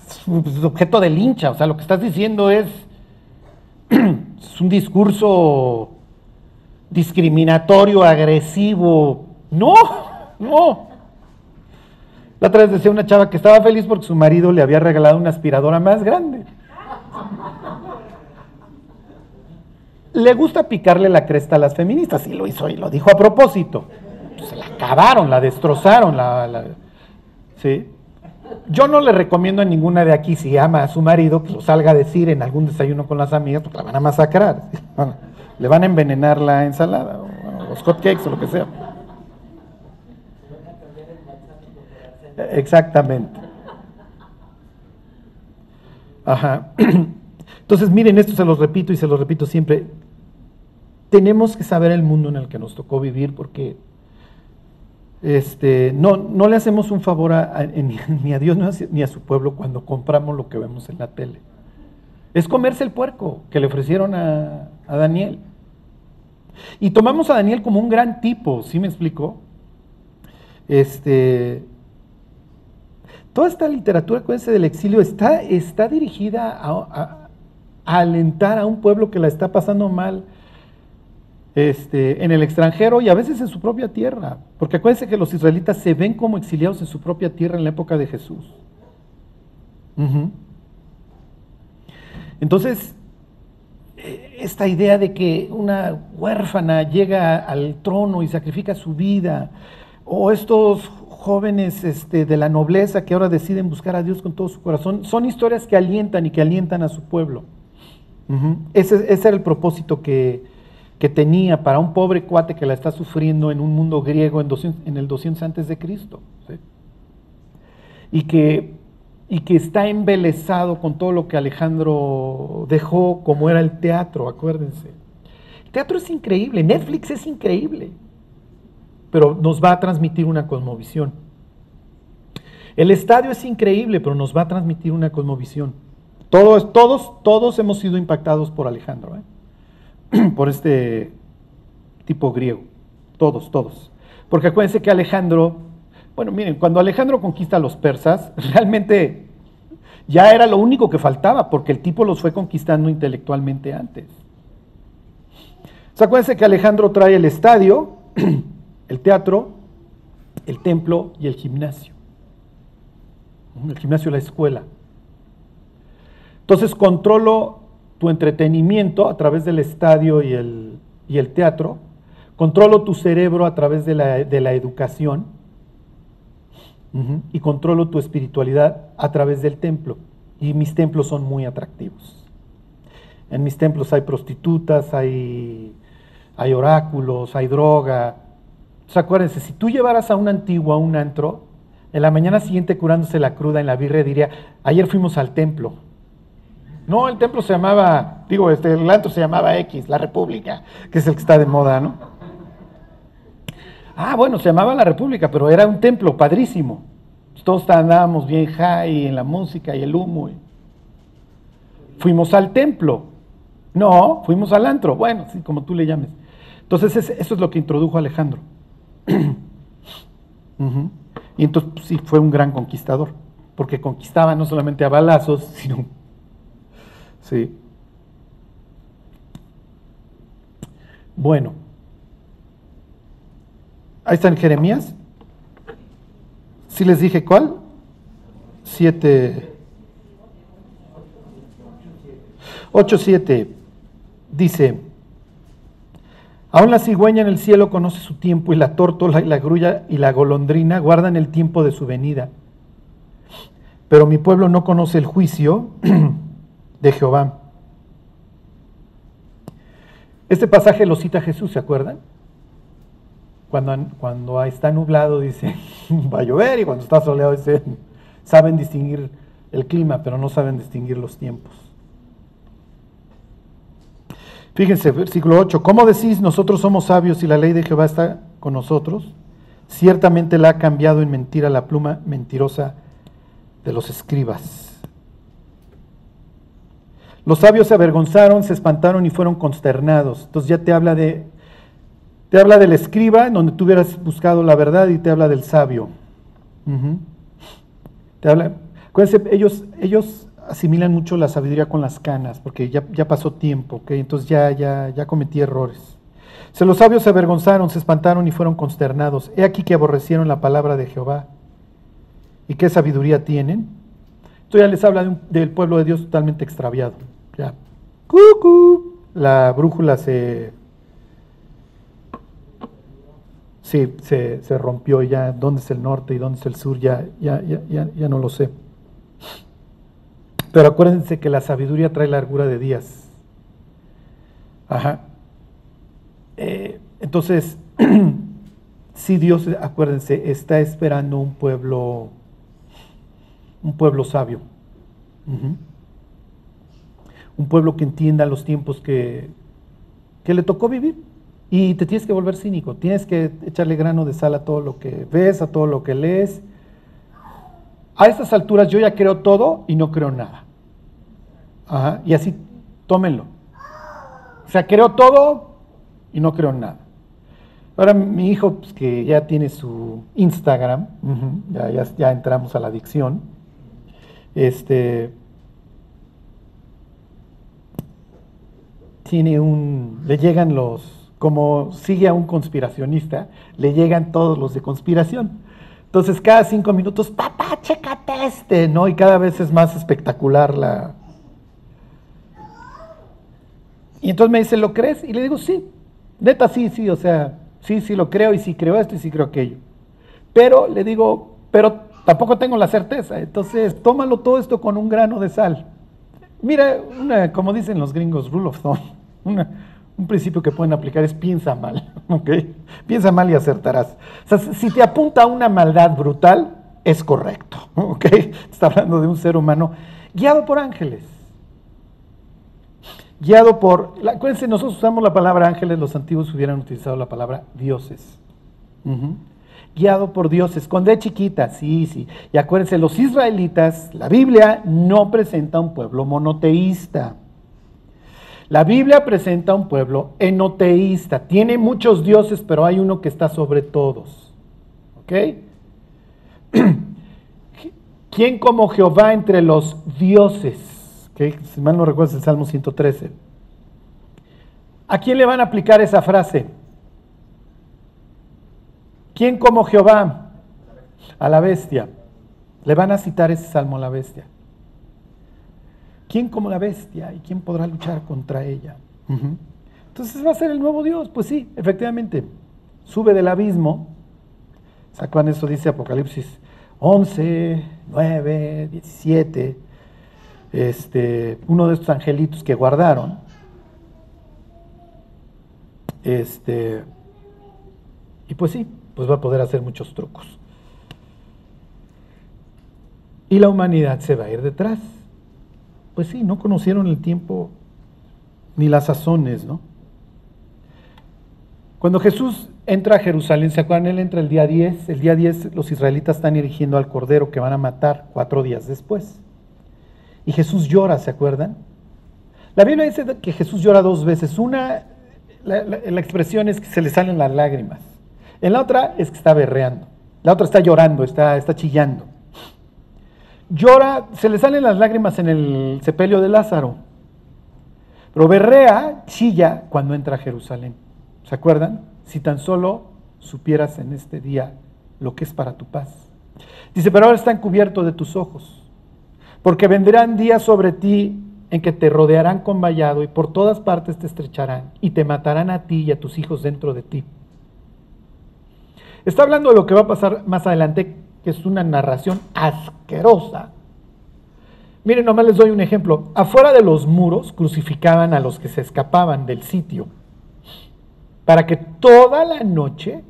*laughs* es objeto de lincha. O sea, lo que estás diciendo es, *clears throat* es un discurso discriminatorio, agresivo. No, no. La otra vez decía una chava que estaba feliz porque su marido le había regalado una aspiradora más grande. Le gusta picarle la cresta a las feministas y lo hizo y lo dijo a propósito. Se la acabaron, la destrozaron. La, ¿sí? Yo no le recomiendo a ninguna de aquí, si ama a su marido, que lo salga a decir en algún desayuno con las amigas, porque la van a masacrar. *laughs* Le van a envenenar la ensalada, o los hot cakes o lo que sea. Exactamente. Ajá. *clears throat* Entonces, miren, esto se los repito y se los repito siempre. Tenemos que saber el mundo en el que nos tocó vivir porque este, no, no le hacemos un favor *laughs* ni a Dios ni a su pueblo cuando compramos lo que vemos en la tele. Es comerse el puerco que le ofrecieron a, a Daniel. Y tomamos a Daniel como un gran tipo, ¿sí me explico? Este, Toda esta literatura, acuérdense del exilio, está dirigida a, alentar a un pueblo que la está pasando mal este, en el extranjero y a veces en su propia tierra. Porque acuérdense que los israelitas se ven como exiliados en su propia tierra en la época de Jesús. Entonces, eh, esta idea de que una huérfana llega al trono y sacrifica su vida, o estos jóvenes este, de la nobleza que ahora deciden buscar a Dios con todo su corazón, son historias que alientan y que alientan a su pueblo. ese, era el propósito que, tenía para un pobre cuate que la está sufriendo en un mundo griego en, en el 200 antes de Cristo. Y, que, y que está embelesado con todo lo que Alejandro dejó, como era el teatro, acuérdense. El teatro es increíble, Netflix es increíble pero nos va a transmitir una cosmovisión. El estadio es increíble, pero nos va a transmitir una cosmovisión. Todos, todos, todos hemos sido impactados por Alejandro, ¿eh? *clears throat* por este tipo griego. Todos, todos. Porque acuérdense que Alejandro, bueno, miren, cuando Alejandro conquista a los persas, *laughs* realmente ya era lo único que faltaba, porque el tipo los fue conquistando intelectualmente antes. acuérdense que Alejandro trae el estadio, *clears throat* el teatro, el templo y el gimnasio. El gimnasio, la escuela. Entonces controlo tu entretenimiento a través del estadio y el, y el teatro, controlo tu cerebro a través de la, educación y controlo tu espiritualidad a través del templo. Y mis templos son muy atractivos. En mis templos hay prostitutas, hay, hay oráculos, hay droga, acuérdense, si tú llevaras a un antiguo a un antro, en la mañana siguiente curándose la cruda en la birria diría, ayer fuimos al templo. No, el templo se llamaba, digo, este, el antro se llamaba X, la República, que es el que está de moda, ¿no? Ah, bueno, se llamaba la República, pero era un templo padrísimo. Todos andábamos bien high en la música y el humo. Fuimos al templo. No, fuimos al antro. Bueno, sí, como tú le llames. Entonces, eso es lo que introdujo Alejandro. *clears throat* Y entonces pues, sí, fue un gran conquistador, porque conquistaba no solamente a balazos, *laughs* sino... Sí. Bueno. Ahí está en Jeremías. ¿Sí les dije cuál? Siete. Ocho, siete. Dice. Aún la cigüeña en el cielo conoce su tiempo y la tórtola y la grulla y la golondrina guardan el tiempo de su venida. pero mi pueblo no conoce el juicio *clears throat* de Jehová. Este pasaje lo cita Jesús, ¿se acuerdan? Cuando, cuando está nublado dice, *laughs* va a llover, y cuando está soleado dice, saben distinguir el clima, pero no saben distinguir los tiempos. Fíjense, versículo 8, ¿cómo decís nosotros somos sabios y la ley de Jehová está con nosotros? Ciertamente la ha cambiado en mentira la pluma mentirosa de los escribas. Los sabios se avergonzaron, se espantaron y fueron consternados. Entonces ya te habla de te habla del escriba, donde tú hubieras buscado la verdad, y te habla del sabio. Te habla, acuérdense, ellos, ellos asimilan mucho la sabiduría con las canas, porque ya, ya pasó tiempo, entonces ya, ya, ya cometí errores. Se los sabios se avergonzaron, se espantaron y fueron consternados. He aquí que aborrecieron la palabra de Jehová. ¿Y qué sabiduría tienen? Esto ya les habla del pueblo de Dios totalmente extraviado. Ya. La brújula se. Sí, se, se rompió ya. ¿Dónde es el norte y dónde es el sur? Ya, ya, ya, ya, no lo sé. Pero acuérdense que la sabiduría trae largura de días. Ajá. Eh, entonces, *clears throat* si Dios, acuérdense, está esperando un pueblo un pueblo sabio. Un pueblo que entienda los tiempos que, que le tocó vivir. Y te tienes que volver cínico, tienes que echarle grano de sal a todo lo que ves, a todo lo que lees. A estas alturas yo ya creo todo y no creo nada. y así, tómenlo. O sea, creo todo y no creo nada. Ahora mi hijo, pues, que ya tiene su Instagram, ya, ya, ya entramos a la adicción, este, tiene un, le llegan los, como sigue a un conspiracionista, le llegan todos los de conspiración. Entonces cada cinco minutos, papá, chécate este, ¿no? Y cada vez es más espectacular la... Y entonces me dice, ¿lo crees? Y le digo, sí, neta, sí, sí, o sea, sí, sí lo creo y sí creo esto y sí creo aquello. Pero le digo, pero tampoco tengo la certeza. Entonces, tómalo todo esto con un grano de sal. Mira, como dicen los gringos, rule of thumb, un principio que pueden aplicar es piensa mal, *laughs* ¿ok? Piensa mal y acertarás. Si te apunta a una maldad brutal, es correcto, *laughs* ¿ok? Está hablando de un ser humano guiado por ángeles. Guiado por, acuérdense, nosotros usamos la palabra ángeles, los antiguos hubieran utilizado la palabra dioses guiado por dioses. Cuando es chiquita, sí, sí. Y acuérdense, los israelitas, la Biblia no presenta un pueblo monoteísta. La Biblia presenta un pueblo enoteísta. Tiene muchos dioses, pero hay uno que está sobre todos. ¿Ok? *clears throat* ¿Quién como Jehová entre los dioses? ¿Okay? Si mal no recuerdo, es el Salmo 113. ¿A quién le van a aplicar esa frase? ¿Quién como Jehová? A la bestia. Le van a citar ese salmo a la bestia. ¿Quién como la bestia? ¿Y quién podrá luchar contra ella? Entonces va a ser el nuevo Dios. Pues sí, efectivamente. Sube del abismo. ¿Sacan eso? Dice Apocalipsis 11, 9, 17. Este, uno de estos angelitos que guardaron. Este, y pues sí, pues va a poder hacer muchos trucos. Y la humanidad se va a ir detrás. Pues sí, no conocieron el tiempo ni las sazones, ¿no? Cuando Jesús entra a Jerusalén, ¿se acuerdan? Él entra el día 10. El día 10 los israelitas están erigiendo al cordero que van a matar cuatro días después. Y Jesús llora, ¿se acuerdan? La Biblia dice que Jesús llora dos veces. Una, la, expresión es que se le salen las lágrimas. En la otra es que está berreando. La otra está llorando, está, está chillando. Llora, se le salen las lágrimas en el sepelio de Lázaro. Pero berrea, chilla cuando entra a Jerusalén. ¿Se acuerdan? Si tan solo supieras en este día lo que es para tu paz. Dice, pero ahora están cubiertos de tus ojos, porque vendrán días sobre ti en que te rodearán con vallado y por todas partes te estrecharán y te matarán a ti y a tus hijos dentro de ti. Está hablando de lo que va a pasar más adelante, que es una narración asquerosa Miren, nomás les doy un ejemplo. Afuera de los muros crucificaban a los que se escapaban del sitio para que toda la noche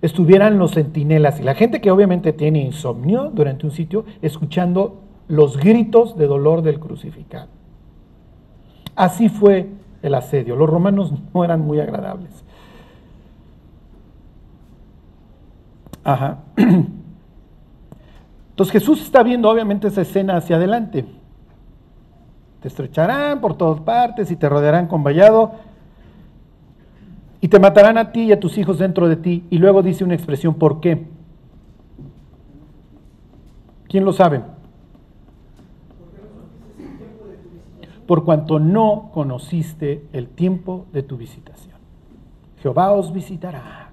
estuvieran los centinelas y la gente que obviamente tiene insomnio durante un sitio escuchando los gritos de dolor del crucificado. Así fue el asedio. Los romanos *laughs* no eran muy agradables. Ajá. *clears throat* Entonces Jesús está viendo obviamente esa escena hacia adelante. Te estrecharán por todas partes y te rodearán con vallado y te matarán a ti y a tus hijos dentro de ti. Y luego dice una expresión, ¿por qué? ¿Quién lo sabe? Por cuanto no conociste el tiempo de tu visitación. Jehová os visitará.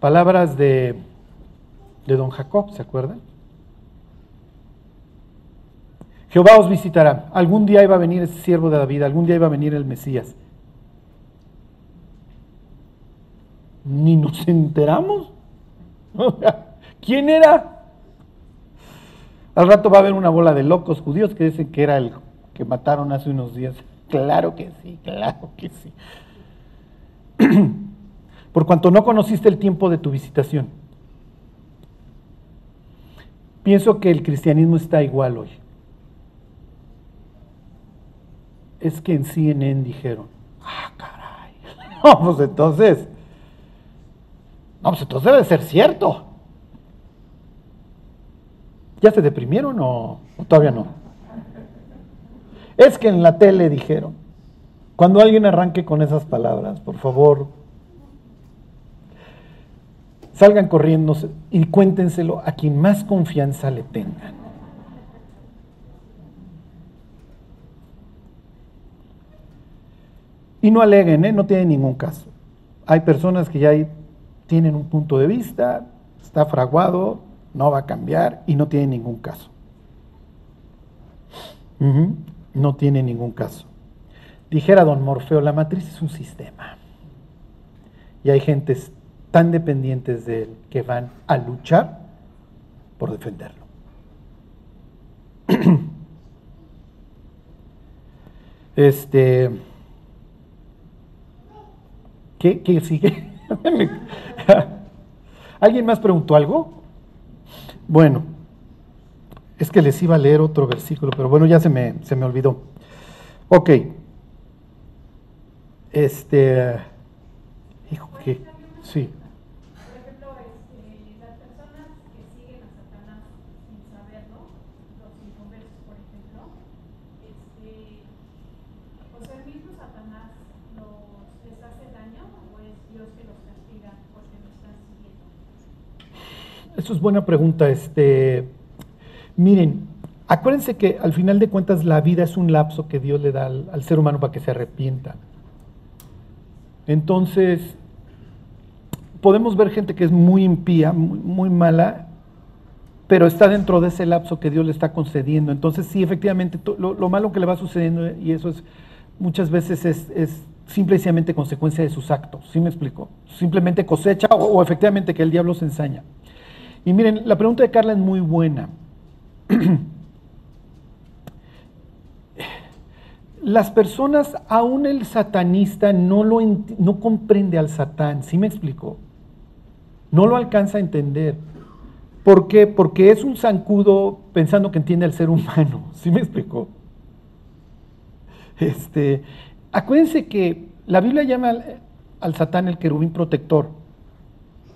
Palabras de, de don Jacob, ¿se acuerdan? Jehová os visitará. Algún día iba a venir ese siervo de David, algún día iba a venir el Mesías. ni nos *laughs* enteramos. *laughs* ¿Quién era? Al rato va a haber una bola de locos judíos que dicen que era el que mataron hace unos días. Claro que sí, claro que sí. *clears throat* Por cuanto no conociste el tiempo de tu visitación. Pienso que el cristianismo está igual hoy. Es que en CNN dijeron, ah, caray. *laughs* Vamos pues entonces, no, pues entonces debe ser cierto. ¿Ya se deprimieron o, todavía no? Es que en la tele dijeron, cuando alguien arranque con esas palabras, por favor, salgan corriendo y cuéntenselo a quien más confianza le tengan. Y no aleguen, ¿eh? no tienen ningún caso. Hay personas que ya tienen un punto de vista, está fraguado, no va a cambiar y no tiene ningún caso. No tiene ningún caso. Dijera don Morfeo, la matriz es un sistema. Y hay gentes tan dependientes de él que van a luchar por defenderlo. *clears throat* Este. ¿Qué, sigue? *laughs* ¿Alguien más preguntó algo? Bueno, es que les iba a leer otro versículo, pero bueno, ya se me, se me olvidó. Ok. Este. Hijo, ¿qué? Eso es buena pregunta. Este, miren, acuérdense que al final de cuentas la vida es un lapso que Dios le da al, ser humano para que se arrepienta. Entonces, podemos ver gente que es muy impía, muy, mala, pero está dentro de ese lapso que Dios le está concediendo. Entonces, sí, efectivamente, lo, malo que le va sucediendo, y eso es muchas veces es, es simple y sencillamente consecuencia de sus actos. ¿Sí me explico? Simplemente cosecha o efectivamente que el diablo se ensaña. Y miren, la pregunta de Carla es muy buena. *clears throat* Las personas, aún el satanista, no, lo no comprende al satán, ¿sí me explico? No lo alcanza a entender. ¿Por qué? Porque es un zancudo pensando que entiende al ser humano, *laughs* ¿sí me explico? Este, acuérdense que la Biblia llama al, al satán el querubín protector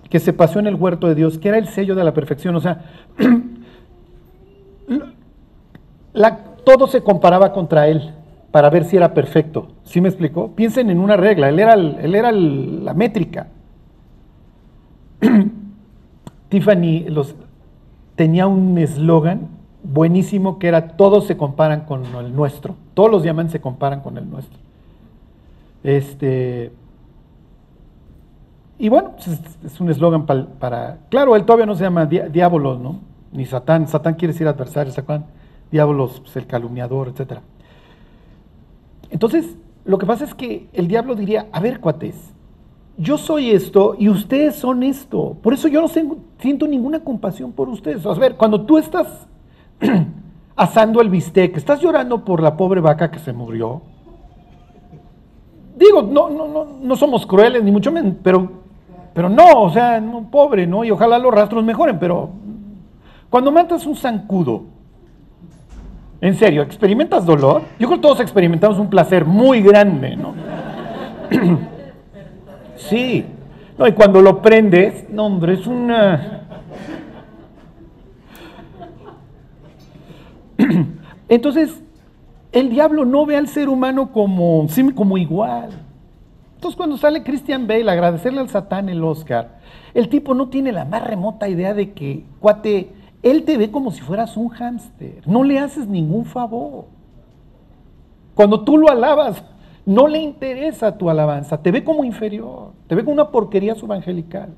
que se pasó en el huerto de Dios, que era el sello de la perfección. O sea, *clears throat* todo se comparaba contra él para ver si era perfecto. ¿Sí me explicó? Piensen en una regla, él era, él era la métrica. *clears throat* Tiffany los, tenía un eslogan buenísimo que era todos se comparan con el nuestro, todos los diamantes se comparan con el nuestro. Este, y bueno, pues, es, un eslogan para, Claro, él todavía no se llama diábolos, ¿no? Ni Satán. Satán quiere decir adversario, ¿se acuerdan? Diábolos, pues, el calumniador, etc. Entonces, lo que pasa es que el diablo diría, a ver, cuates, yo soy esto y ustedes son esto. Por eso yo no siento ninguna compasión por ustedes. A ver, cuando tú estás *clears throat* asando el bistec, estás llorando por la pobre vaca que se murió. Digo, no, no, no, no somos crueles, ni mucho menos, pero, pero no, o sea, pobre, ¿no? Y ojalá los rastros mejoren, pero cuando matas un zancudo, en serio, ¿experimentas dolor? Yo creo que todos experimentamos un placer muy grande, ¿no? *clears throat* sí. No, y cuando lo prendes, no, hombre, es una... *clears throat* Entonces, el diablo no ve al ser humano como, como igual. Entonces, cuando sale Christian Bale a agradecerle al Satán el Oscar, el tipo no tiene la más remota idea de que, cuate, él te ve como si fueras un hámster. No le haces ningún favor. Cuando tú lo alabas, no le interesa tu alabanza. Te ve como inferior. Te ve como una porquería subangelical.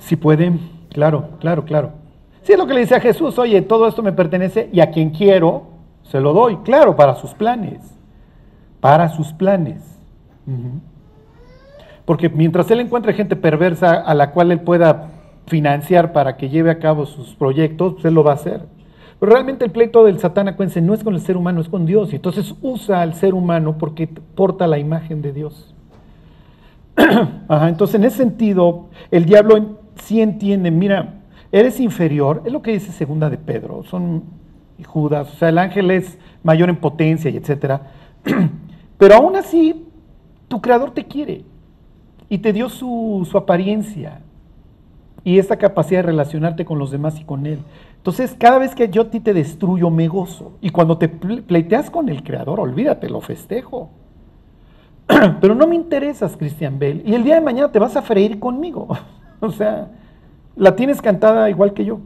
Si puede, claro, claro, claro. Si es lo que le dice a Jesús, oye, todo esto me pertenece y a quien quiero, se lo doy. Claro, para sus planes. Para sus planes. Porque mientras él encuentre gente perversa a la cual él pueda financiar para que lleve a cabo sus proyectos, pues él lo va a hacer. Pero realmente el pleito del Satán, acuérdense, no es con el ser humano, es con Dios. Y entonces usa al ser humano porque porta la imagen de Dios. *clears throat* entonces en ese sentido, el diablo sí entiende, mira, eres inferior, es lo que dice segunda de Pedro, son Judas, o sea, el ángel es mayor en potencia y etcétera. *clears throat* Pero aún así, tu creador te quiere y te dio su, su apariencia y esta capacidad de relacionarte con los demás y con Él. Entonces, cada vez que yo a ti te destruyo, me gozo. Y cuando te pleiteas con el Creador, olvídate, lo festejo. *clears throat* Pero no me interesas, Christian Bell. Y el día de mañana te vas a freír conmigo. *laughs* o sea, la tienes cantada igual que yo.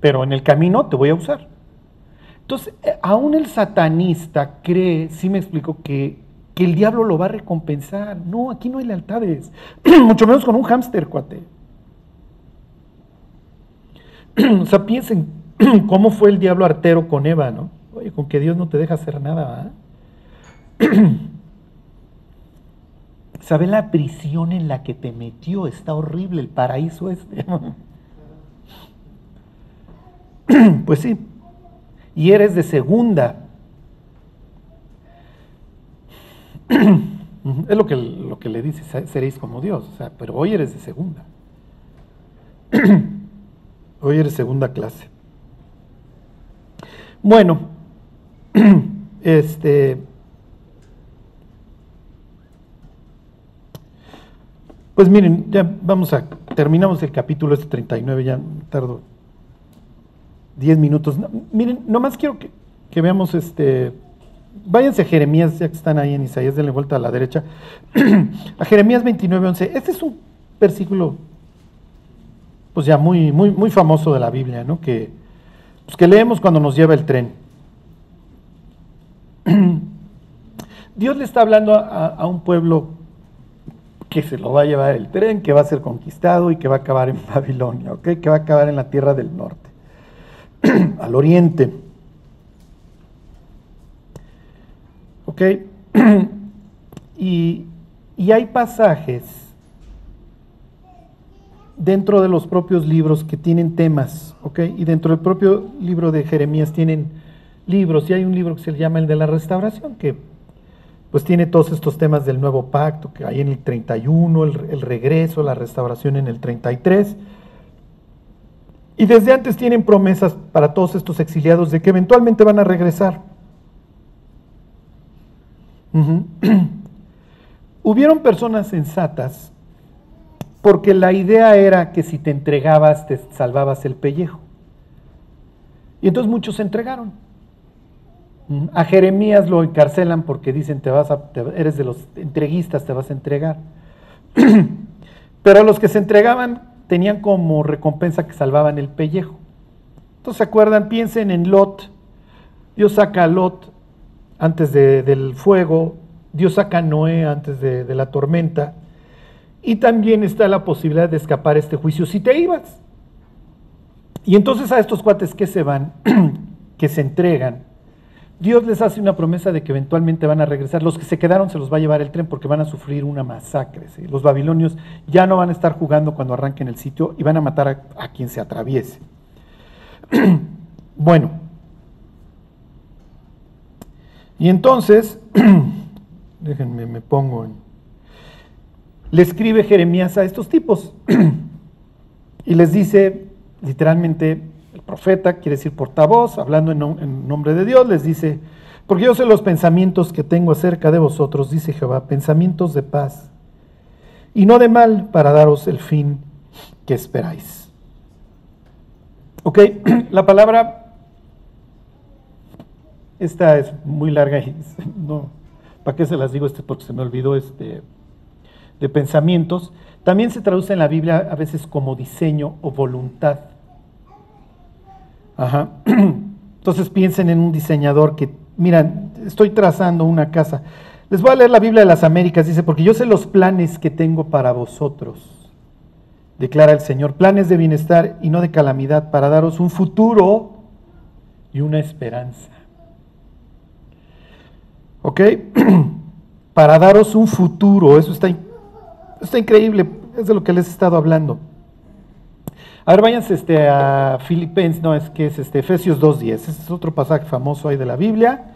Pero en el camino te voy a usar. Entonces, eh, aún el satanista cree, sí me explico, que, que el diablo lo va a recompensar. No, aquí no hay lealtades. *clears throat* Mucho menos con un hámster, cuate. *clears throat* o sea, piensen *clears throat* cómo fue el diablo artero con Eva, ¿no? Oye, con que Dios no te deja hacer nada, ¿Sabe la prisión en la que te metió? Está horrible el paraíso este. pues sí. Y eres de segunda. Es lo que, lo que le dice, seréis como Dios. Pero hoy eres de segunda. *clears throat* Hoy eres segunda clase. Bueno, *clears throat* este. Pues miren, ya vamos a. Terminamos el capítulo este 39, ya tardo 10 minutos. miren, nomás quiero que, veamos este. Váyanse a Jeremías, ya que están ahí en Isaías, denle vuelta a la derecha. *clears throat* a Jeremías 29, 11. Este es un versículo pues ya muy, muy, muy famoso de la Biblia, ¿no? Que, pues que leemos cuando nos lleva el tren. *clears throat* Dios le está hablando a, un pueblo que se lo va a llevar el tren, que va a ser conquistado y que va a acabar en *laughs* Babilonia. Que va a acabar en la tierra del norte, *clears throat* al oriente. *clears throat* Y, y hay pasajes dentro de los propios libros que tienen temas. Y dentro del propio libro de Jeremías tienen libros, y hay un libro que se llama el de la restauración, que pues tiene todos estos temas del nuevo pacto, que hay en el 31, el, el regreso, la restauración en el 33. Y desde antes tienen promesas para todos estos exiliados de que eventualmente van a regresar. *clears throat* Hubieron personas sensatas porque la idea era que si te entregabas te salvabas el pellejo. Y entonces muchos se entregaron. A Jeremías lo encarcelan porque dicen te vas a, eres de los entreguistas, te vas a entregar. *clears throat* Pero los que se entregaban tenían como recompensa que salvaban el pellejo. Entonces, ¿se acuerdan? Piensen en Lot. Dios saca a Lot antes del fuego. Dios saca a Noé antes de, la tormenta. Y también está la posibilidad de escapar a este juicio si te ibas. Y entonces a estos cuates que se van, *clears throat* que se entregan, Dios les hace una promesa de que eventualmente van a regresar. Los que se quedaron se los va a llevar el tren porque van a sufrir una masacre. Los babilonios ya no van a estar jugando cuando arranquen el sitio y van a matar a, quien se atraviese. *clears throat* bueno. Y entonces, *clears throat* déjenme, me pongo en... Le escribe Jeremías a estos tipos *clears throat* y les dice, literalmente, el profeta, quiere decir portavoz, hablando en, en nombre de Dios, les dice, porque yo sé los pensamientos que tengo acerca de vosotros, dice Jehová, pensamientos de paz y no de mal para daros el fin que esperáis. Ok, *clears throat* la palabra, esta es muy larga y *laughs* no, ¿para qué se las digo? Este porque se me olvidó este de pensamientos. También se traduce en la Biblia a veces como diseño o voluntad. Ajá. *clears throat* Entonces piensen en un diseñador que, miran, estoy trazando una casa. Les voy a leer la Biblia de las Américas, dice, porque yo sé los planes que tengo para vosotros, declara el Señor, planes de bienestar y no de calamidad, para daros un futuro y una esperanza. ¿Ok? *clears throat* para daros un futuro, eso está, está increíble, es de lo que les he estado hablando. A ver, váyanse este, a Filipenses, no, es que es este, Efesios 2.10, este es otro pasaje famoso ahí de la Biblia.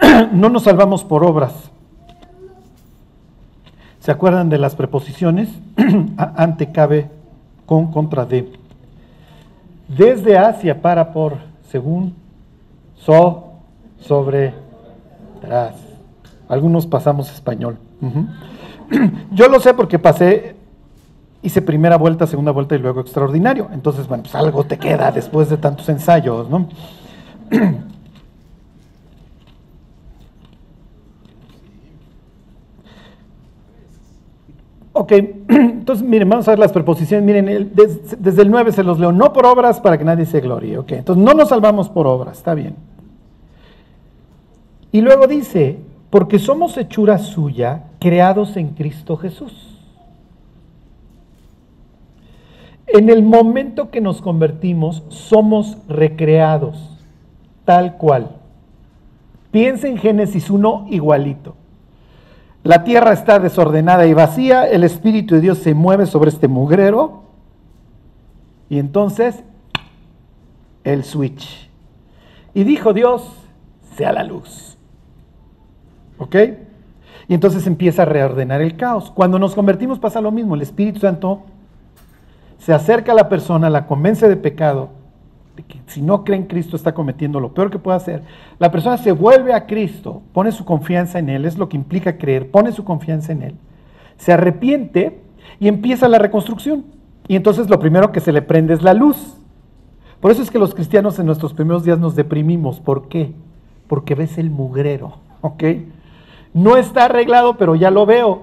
*clears throat* No nos salvamos por obras, ¿Se acuerdan de las preposiciones? *clears throat* Ante, cabe, con, contra, de. Desde hacia, para, por, según, so, sobre, Algunos pasamos español. *clears throat* Yo lo sé porque pasé, hice primera vuelta, segunda vuelta y luego extraordinario. Entonces, bueno, pues algo te queda después de tantos ensayos, ¿no? *clears throat* Ok, *clears throat* entonces miren, vamos a ver las preposiciones. Miren, desde, el 9 se los leo, no por obras para que nadie se glorie. Ok, entonces no nos salvamos por obras, está bien. Y luego dice, porque somos hechura suya, creados en Cristo Jesús. En el momento que nos convertimos, somos recreados, tal cual. Piensa en Génesis 1 igualito. La tierra está desordenada y vacía, el Espíritu de Dios se mueve sobre este mugrero y entonces el switch. Y dijo Dios, sea la luz. ¿Ok? Y entonces empieza a reordenar el caos. Cuando nos convertimos pasa lo mismo, el Espíritu Santo se acerca a la persona, la convence de pecado, que si no cree en Cristo está cometiendo lo peor que puede hacer. La persona se vuelve a Cristo, pone su confianza en Él, es lo que implica creer, pone su confianza en Él, se arrepiente y empieza la reconstrucción. Y entonces lo primero que se le prende es la luz. Por eso es que los cristianos en nuestros primeros días nos deprimimos. ¿Por qué? Porque ves el mugrero, ¿ok? No está arreglado, pero ya lo veo.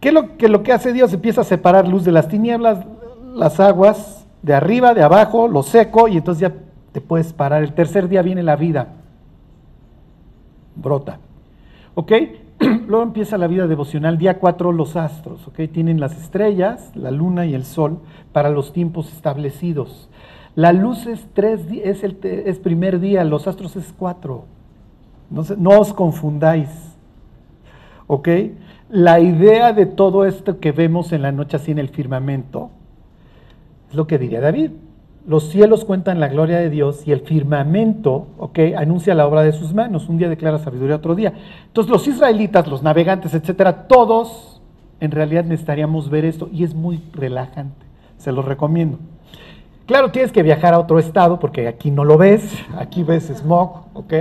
¿Qué es lo que, lo que hace Dios? Empieza a separar luz de las tinieblas, las aguas, de arriba, de abajo, lo seco y entonces ya te puedes parar. El tercer día viene la vida. Brota. ¿Ok? *clears throat* Luego empieza la vida devocional. Día 4, los astros. ¿Ok? Tienen las estrellas, la luna y el sol para los tiempos establecidos. La luz es, tres, es, el, es primer día, los astros es cuatro. No, os confundáis. ¿Ok? La idea de todo esto que vemos en la noche así en el firmamento es lo que diría David. Los cielos cuentan la gloria de Dios y el firmamento, ok, anuncia la obra de sus manos. Un día declara sabiduría, otro día. Entonces los israelitas, los navegantes, etcétera, todos en realidad necesitaríamos ver esto y es muy relajante. Se los recomiendo. Claro, tienes que viajar a otro estado porque aquí no lo ves, *laughs* aquí ves smog, ok.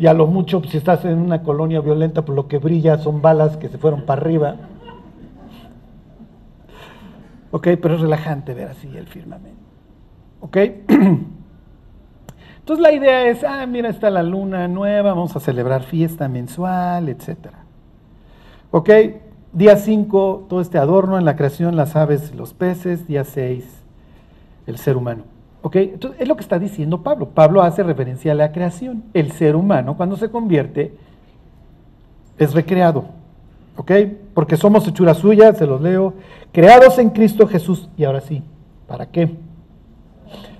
Y a lo mucho, si estás en una colonia violenta, por lo que brilla son balas que se fueron para arriba. ¿Ok? Pero es relajante ver así el firmamento. ¿Ok? *clears throat* Entonces la idea es, ah, mira, está la luna nueva, vamos a celebrar fiesta mensual, etc. ¿Ok? Día 5, todo este adorno en la creación, las aves, los peces. Día 6, el ser humano. ¿Ok? Entonces es lo que está diciendo Pablo. Pablo hace referencia a la creación. El ser humano, cuando se convierte, es recreado. ¿Ok? Porque somos hechura suya, se los leo, creados en Cristo Jesús. Y ahora sí, ¿para qué?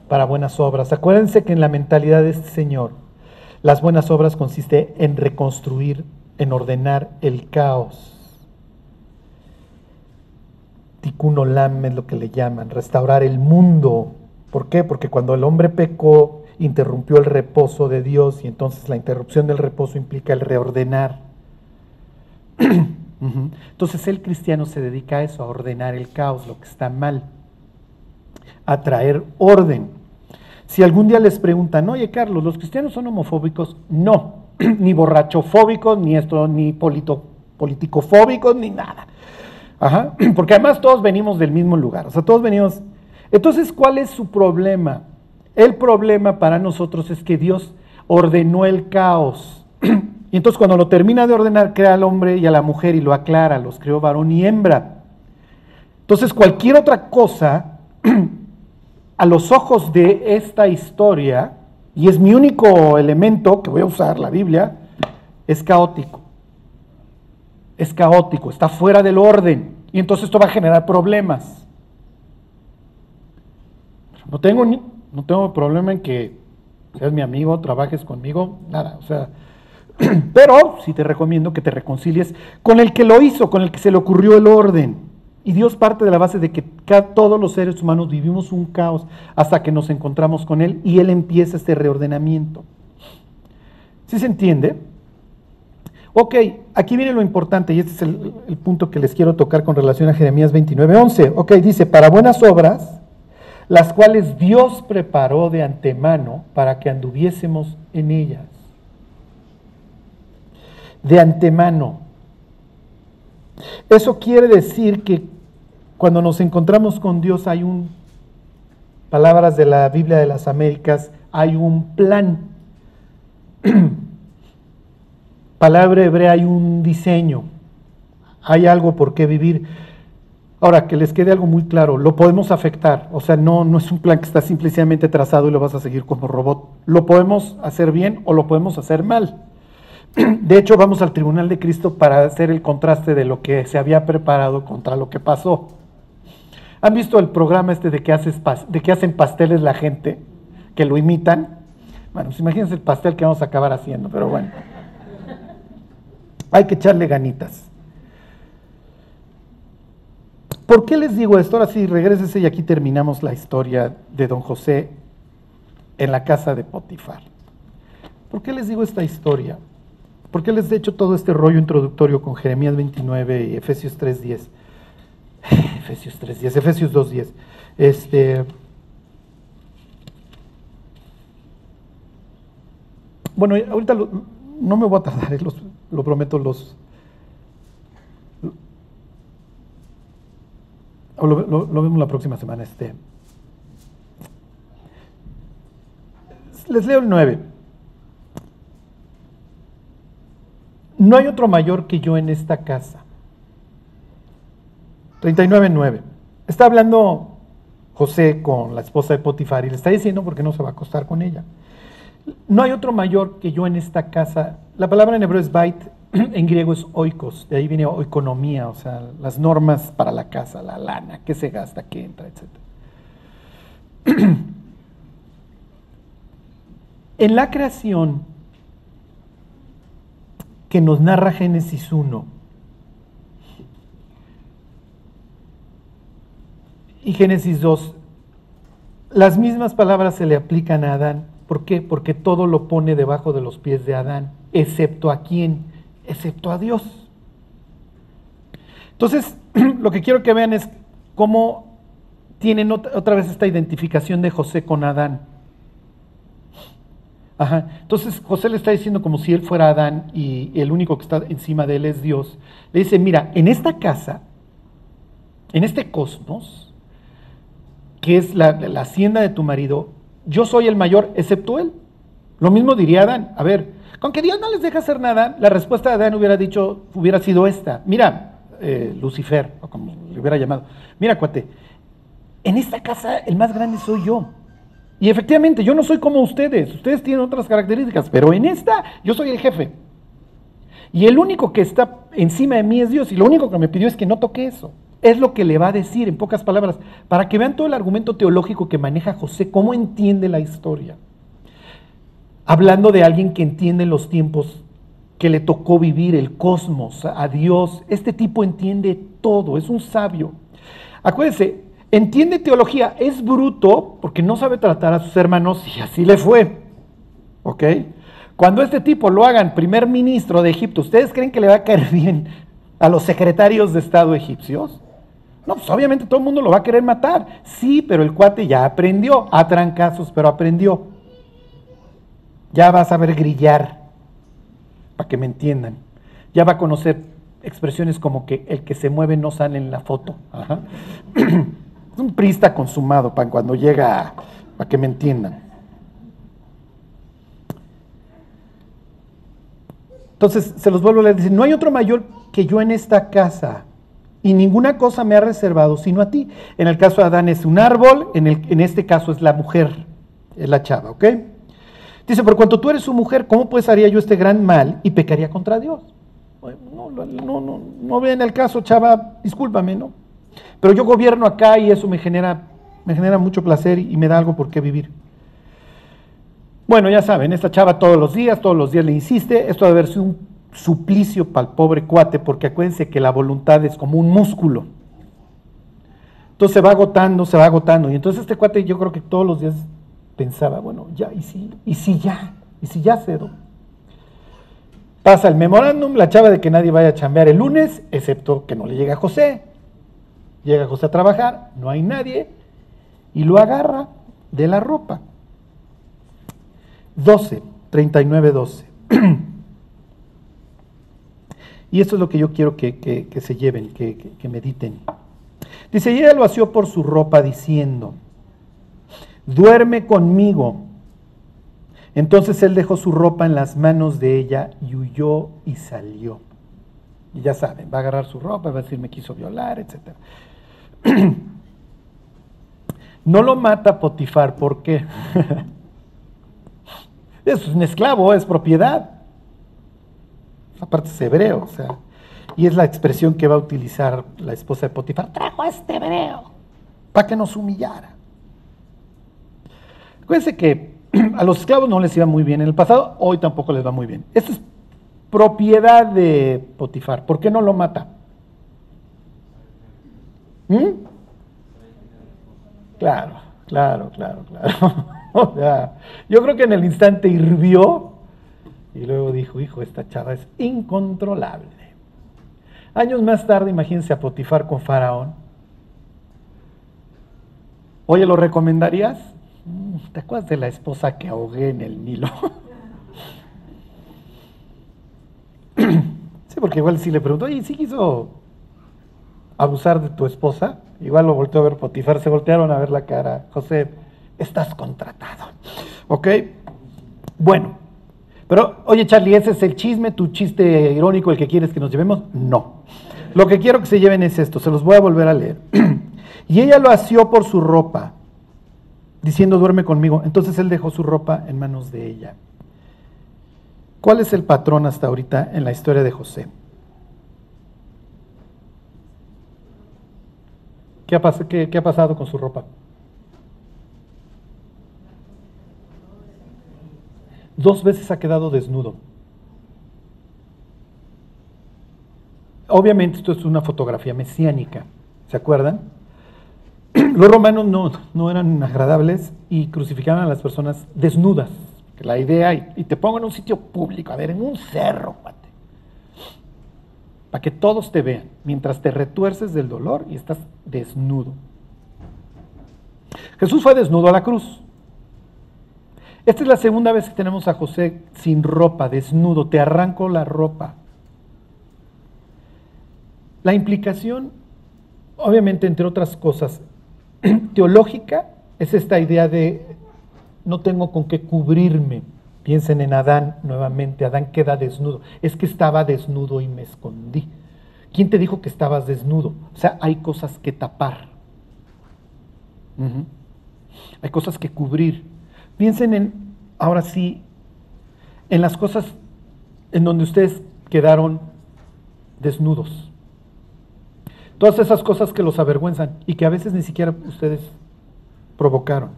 Para buenas obras. Acuérdense que en la mentalidad de este Señor, las buenas obras consiste en reconstruir, en ordenar el caos. Tikkun Olam es lo que le llaman, restaurar el mundo. ¿Por qué? Porque cuando el hombre pecó, interrumpió el reposo de Dios y entonces la interrupción del reposo implica el reordenar. *clears throat* Entonces el cristiano se dedica a eso, a ordenar el caos, lo que está mal, a traer orden. Si algún día les preguntan, oye Carlos, ¿los cristianos son homofóbicos? No, *clears throat* ni borrachofóbicos, ni esto, ni polito, politicofóbicos, ni nada. Ajá. *clears throat* Porque además todos venimos del mismo lugar, o sea, todos venimos... Entonces, ¿cuál es su problema? El problema para nosotros es que Dios ordenó el caos. *clears throat* Y entonces cuando lo termina de ordenar, crea al hombre y a la mujer y lo aclara, los creó varón y hembra. Entonces cualquier otra cosa, *clears throat* a los ojos de esta historia, y es mi único elemento que voy a usar, la Biblia, es caótico. Es caótico, está fuera del orden. Y entonces esto va a generar problemas. No tengo, no tengo problema en que seas mi amigo, trabajes conmigo, nada. O sea, *clears throat* pero sí te recomiendo que te reconcilies con el que lo hizo, con el que se le ocurrió el orden. Y Dios parte de la base de que todos los seres humanos vivimos un caos hasta que nos encontramos con Él y Él empieza este reordenamiento. ¿Sí se entiende? Ok, aquí viene lo importante y este es el, el punto que les quiero tocar con relación a Jeremías 29, 11. Ok, dice, para buenas obras, las cuales Dios preparó de antemano para que anduviésemos en ellas de antemano. Eso quiere decir que cuando nos encontramos con Dios hay un, palabras de la Biblia de las Américas, hay un plan. *clears throat* Palabra hebrea, hay un diseño, hay algo por qué vivir. Ahora, que les quede algo muy claro, lo podemos afectar, o sea, no, no es un plan que está simplemente trazado y lo vas a seguir como robot. Lo podemos hacer bien o lo podemos hacer mal. *clears throat* De hecho, vamos al tribunal de Cristo para hacer el contraste de lo que se había preparado contra lo que pasó. ¿Han visto el programa este de que, haces, de que hacen pasteles la gente, que lo imitan? Bueno, pues imagínense el pastel que vamos a acabar haciendo, pero bueno. Hay que echarle ganitas. ¿Por qué les digo esto? Ahora sí, regrésese y aquí terminamos la historia de don José en la casa de Potifar. ¿Por qué les digo esta historia? ¿Por qué les he hecho todo este rollo introductorio con Jeremías 29 y Efesios 3.10? *sighs* Efesios 3.10, Efesios 2.10. Este, bueno, ahorita no me voy a tardar, eh, lo prometo, los... Lo, vemos la próxima semana. Este. Les leo el 9. No hay otro mayor que yo en esta casa. 39.9. Está hablando José con la esposa de Potifar y le está diciendo porque no se va a acostar con ella. No hay otro mayor que yo en esta casa. La palabra en hebreo es bait, *clears throat* en griego es oikos, de ahí viene economía, o sea, las normas para la casa, la lana, qué se gasta, qué entra, etc. *clears throat* en la creación que nos narra Génesis 1 y Génesis 2, las mismas palabras se le aplican a Adán. ¿Por qué? Porque todo lo pone debajo de los pies de Adán, excepto a quién, excepto a Dios. Entonces, *clears throat* lo que quiero que vean es cómo tienen otra vez esta identificación de José con Adán. Entonces José le está diciendo como si él fuera Adán y el único que está encima de él es Dios. Le dice, mira, en esta casa, en este cosmos, que es la, hacienda de tu marido, yo soy el mayor excepto él. Lo mismo diría Adán. A ver, con que Dios no les deja hacer nada, la respuesta de Adán hubiera dicho, hubiera sido esta. Mira, eh, Lucifer, o como le hubiera llamado. Mira, cuate, en esta casa el más grande soy yo. Y efectivamente, yo no soy como ustedes, ustedes tienen otras características, pero en esta yo soy el jefe. Y el único que está encima de mí es Dios, y lo único que me pidió es que no toque eso. Es lo que le va a decir, en pocas palabras, para que vean todo el argumento teológico que maneja José, cómo entiende la historia. Hablando de alguien que entiende los tiempos que le tocó vivir, el cosmos, a Dios. Este tipo entiende todo, es un sabio. Acuérdense, entiende teología, es bruto porque no sabe tratar a sus hermanos y así le fue. ¿Ok? Cuando este tipo lo hagan primer ministro de Egipto, ¿ustedes creen que le va a caer *laughs* bien a los secretarios de Estado egipcios? No, pues obviamente todo el mundo lo va a querer matar. Sí, pero el cuate ya aprendió, a trancazos, pero aprendió. Ya va a saber grillar, para que me entiendan. Ya va a conocer expresiones como que el que se mueve no sale en la foto. Es *clears throat* un prista consumado para cuando llega, para que me entiendan. Entonces, se los vuelvo a leer, dice, no hay otro mayor que yo en esta casa, y ninguna cosa me ha reservado sino a ti. En el caso de Adán es un árbol, en, en este caso es la mujer, es la chava, ¿ok? Dice, por cuanto tú eres su mujer, ¿cómo pues haría yo este gran mal y pecaría contra Dios? No, no, no, no el caso, chava, discúlpame, ¿no? Pero yo gobierno acá y eso me genera, me genera mucho placer y me da algo por qué vivir. Bueno, ya saben, esta chava todos los días, todos los días le insiste, esto debe haber sido un suplicio para el pobre cuate, porque acuérdense que la voluntad es como un músculo. Entonces se va agotando, se va agotando. Y entonces este cuate yo creo que todos los días pensaba, bueno, ya, y si, y si ya, y si ya cedo. Pasa el memorándum, la chava de que nadie vaya a chambear el lunes, excepto que no le llega a José. Llega José a trabajar, no hay nadie, y lo agarra de la ropa. 12, 39, 12. Y esto es lo que yo quiero que, se lleven, que, mediten. Dice, y ella lo asió por su ropa diciendo, duerme conmigo. Entonces él dejó su ropa en las manos de ella y huyó y salió. Y ya saben, va a agarrar su ropa, va a decir me quiso violar, etc. *clears throat* no lo mata Potifar, ¿por qué? *laughs* es un esclavo, es propiedad aparte es hebreo, o sea, y es la expresión que va a utilizar la esposa de Potifar, trajo a este hebreo para que nos humillara. Acuérdense que *clears throat* a los esclavos no les iba muy bien en el pasado, hoy tampoco les va muy bien. Esto es propiedad de Potifar, ¿por qué no lo mata? ¿Mm? Claro, claro, claro, claro. *laughs* o sea, yo creo que en el instante hirvió y luego dijo, hijo, esta chava es incontrolable. Años más tarde, imagínense a Potifar con Faraón. Oye, ¿lo recomendarías? ¿Te acuerdas de la esposa que ahogué en el Nilo? sí, porque igual si le preguntó, oye, ¿sí quiso abusar de tu esposa? Igual lo volteó a ver Potifar, se voltearon a ver la cara. José, estás contratado. ¿Ok? Bueno, pero, oye Charlie, ¿ese es el chisme, tu chiste irónico, el que quieres que nos llevemos? No. Lo que quiero que se lleven es esto, se los voy a volver a leer. *clears throat* y ella lo asió por su ropa, diciendo, duerme conmigo. Entonces él dejó su ropa en manos de ella. ¿Cuál es el patrón hasta ahorita en la historia de José? ¿Qué ha, qué ha pasado con su ropa? Dos veces ha quedado desnudo. Obviamente esto es una fotografía mesiánica, ¿se acuerdan? *clears throat* Los romanos no, eran agradables y crucificaban a las personas desnudas. La idea, y, te pongo en un sitio público, a ver, en un cerro, para que todos te vean, mientras te retuerces del dolor y estás desnudo. Jesús fue desnudo a la cruz. Esta es la segunda vez que tenemos a José sin ropa, desnudo, te arranco la ropa. La implicación, obviamente, entre otras cosas, *clears throat* teológica, es esta idea de no tengo con qué cubrirme. Piensen en Adán nuevamente, Adán queda desnudo. Es que estaba desnudo y me escondí. ¿Quién te dijo que estabas desnudo? O sea, hay cosas que tapar. Hay cosas que cubrir. Piensen en, ahora sí, en las cosas en donde ustedes quedaron desnudos. Todas esas cosas que los avergüenzan y que a veces ni siquiera ustedes provocaron.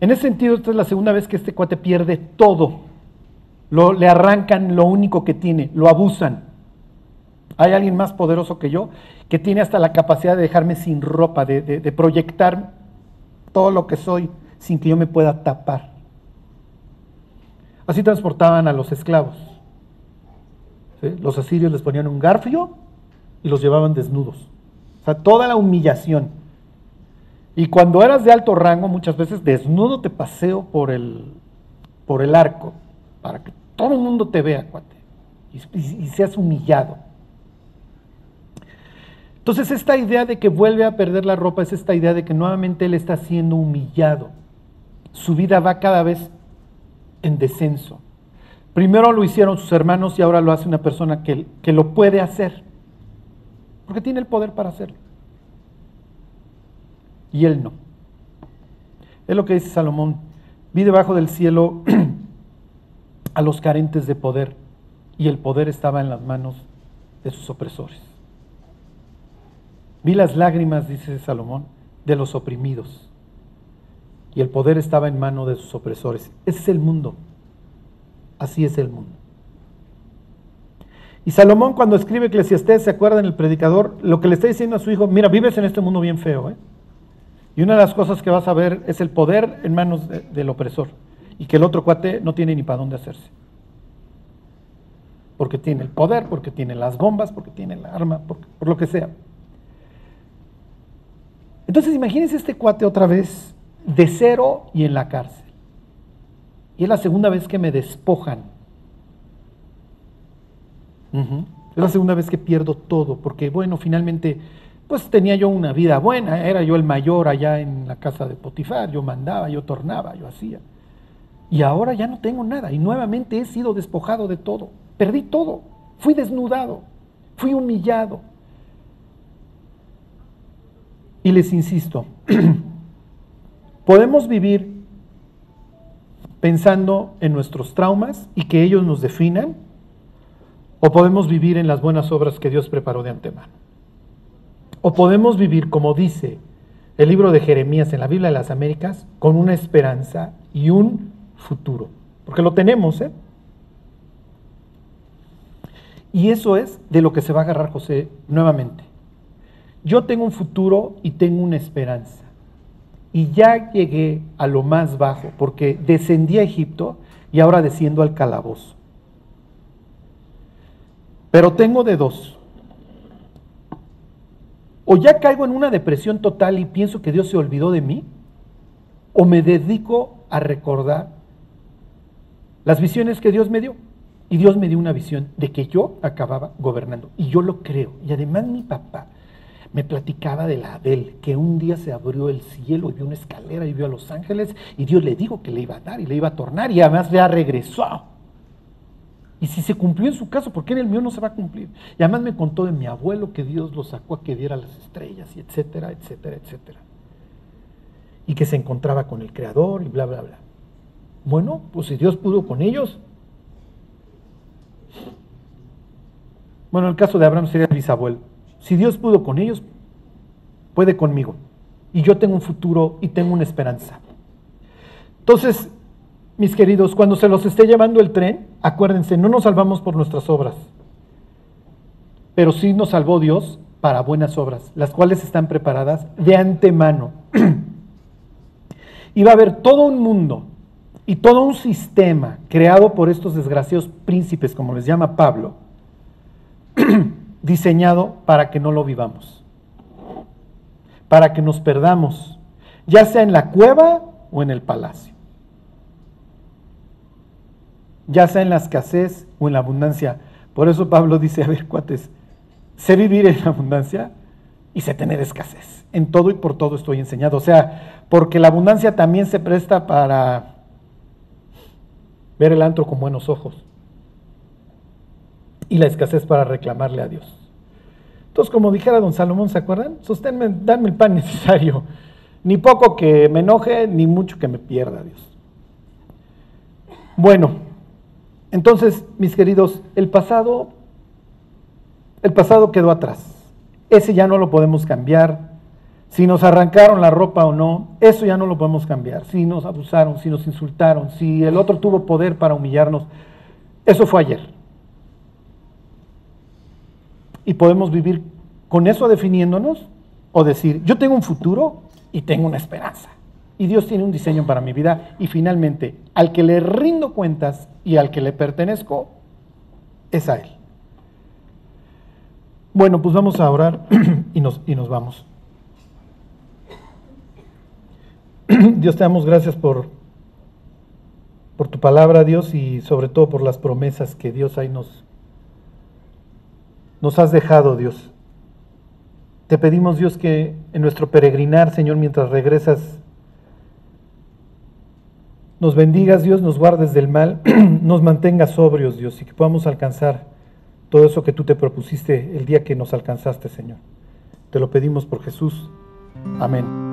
En ese sentido, esta es la segunda vez que este cuate pierde todo. Lo, le arrancan lo único que tiene, lo abusan. Hay alguien más poderoso que yo que tiene hasta la capacidad de dejarme sin ropa, de, proyectar todo lo que soy sin que yo me pueda tapar. Así transportaban a los esclavos. Los asirios les ponían un garfio y los llevaban desnudos. O sea, toda la humillación. Y cuando eras de alto rango, muchas veces desnudo te paseo por el, por el arco, para que todo el mundo te vea, cuate, y seas humillado. Entonces esta idea de que vuelve a perder la ropa es esta idea de que nuevamente él está siendo humillado. Su vida va cada vez en descenso. Primero lo hicieron sus hermanos y ahora lo hace una persona que, que lo puede hacer. Porque tiene el poder para hacerlo. Y él no. Es lo que dice Salomón. Vi debajo del cielo *clears throat* a los carentes de poder y el poder estaba en las manos de sus opresores. Vi las lágrimas, dice Salomón, de los oprimidos. Y el poder estaba en mano de sus opresores. Ese es el mundo. Así es el mundo. Y Salomón cuando escribe Eclesiastés, ¿se acuerdan el predicador? Lo que le está diciendo a su hijo, mira, vives en este mundo bien feo. ¿eh? Y una de las cosas que vas a ver es el poder en manos del opresor. Y que el otro cuate no tiene ni para dónde hacerse. Porque tiene el poder, porque tiene las bombas, porque tiene la arma, por lo que sea. Entonces imagínense este cuate otra vez de cero y en la cárcel. Y es la segunda vez que me despojan. Es la segunda vez que pierdo todo, porque bueno, finalmente, pues tenía yo una vida buena, era yo el mayor allá en la casa de Potifar, yo mandaba, yo tornaba, yo hacía. Y ahora ya no tengo nada y nuevamente he sido despojado de todo, perdí todo, fui desnudado, fui humillado, y les insisto, *clears throat* podemos vivir pensando en nuestros traumas y que ellos nos definan, o podemos vivir en las buenas obras que Dios preparó de antemano. O podemos vivir, como dice el libro de Jeremías en la Biblia de las Américas, con una esperanza y un futuro. Porque lo tenemos, ¿eh? Y eso es de lo que se va a agarrar José nuevamente. Yo tengo un futuro y tengo una esperanza. Y ya llegué a lo más bajo, porque descendí a Egipto y ahora desciendo al calabozo. Pero tengo de dos. O ya caigo en una depresión total y pienso que Dios se olvidó de mí, o me dedico a recordar las visiones que Dios me dio. Y Dios me dio una visión de que yo acababa gobernando. Y yo lo creo. Y además mi papá me platicaba de la Adel, que un día se abrió el cielo y vio una escalera y vio a los ángeles y Dios le dijo que le iba a dar y le iba a tornar y además ya regresó. Y si se cumplió en su caso, ¿por qué en el mío no se va a cumplir? Y además me contó de mi abuelo que Dios lo sacó a que diera las estrellas y etcétera, etcétera, etcétera. Y que se encontraba con el Creador y bla, bla, bla. Bueno, pues si Dios pudo con ellos. Bueno, el caso de Abraham sería el bisabuelo. Si Dios pudo con ellos, puede conmigo. Y yo tengo un futuro y tengo una esperanza. Entonces, mis queridos, cuando se los esté llevando el tren, acuérdense, no nos salvamos por nuestras obras, pero sí nos salvó Dios para buenas obras, las cuales están preparadas de antemano. *clears throat* y va a haber todo un mundo y todo un sistema creado por estos desgraciados príncipes, como les llama Pablo, *clears throat* diseñado para que no lo vivamos, para que nos perdamos, ya sea en la cueva o en el palacio, ya sea en la escasez o en la abundancia. Por eso Pablo dice, a ver, cuates, sé vivir en la abundancia y sé tener escasez. En todo y por todo estoy enseñado. O sea, porque la abundancia también se presta para ver el antro con buenos ojos y la escasez para reclamarle a Dios. Entonces, como dijera don Salomón, ¿se acuerdan? Sosténme, dame el pan necesario. Ni poco que me enoje, ni mucho que me pierda, Dios. Bueno, entonces, mis queridos, el pasado, el pasado quedó atrás. Ese ya no lo podemos cambiar. Si nos arrancaron la ropa o no, eso ya no lo podemos cambiar. Si nos abusaron, si nos insultaron, si el otro tuvo poder para humillarnos, eso fue ayer. y podemos vivir con eso definiéndonos o decir, yo tengo un futuro y tengo una esperanza. Y Dios tiene un diseño para mi vida y finalmente al que le rindo cuentas y al que le pertenezco es a Él. Bueno, pues vamos a orar *clears throat* y nos, y nos vamos. *clears throat* Dios te damos gracias por, por tu palabra, Dios, y sobre todo por las promesas que Dios ahí nos, nos has dejado, Dios. Te pedimos, Dios, que en nuestro peregrinar, Señor, mientras regresas, nos bendigas, Dios, nos guardes del mal, *clears throat* nos mantengas sobrios, Dios, y que podamos alcanzar todo eso que tú te propusiste el día que nos alcanzaste, Señor. Te lo pedimos por Jesús. Amén.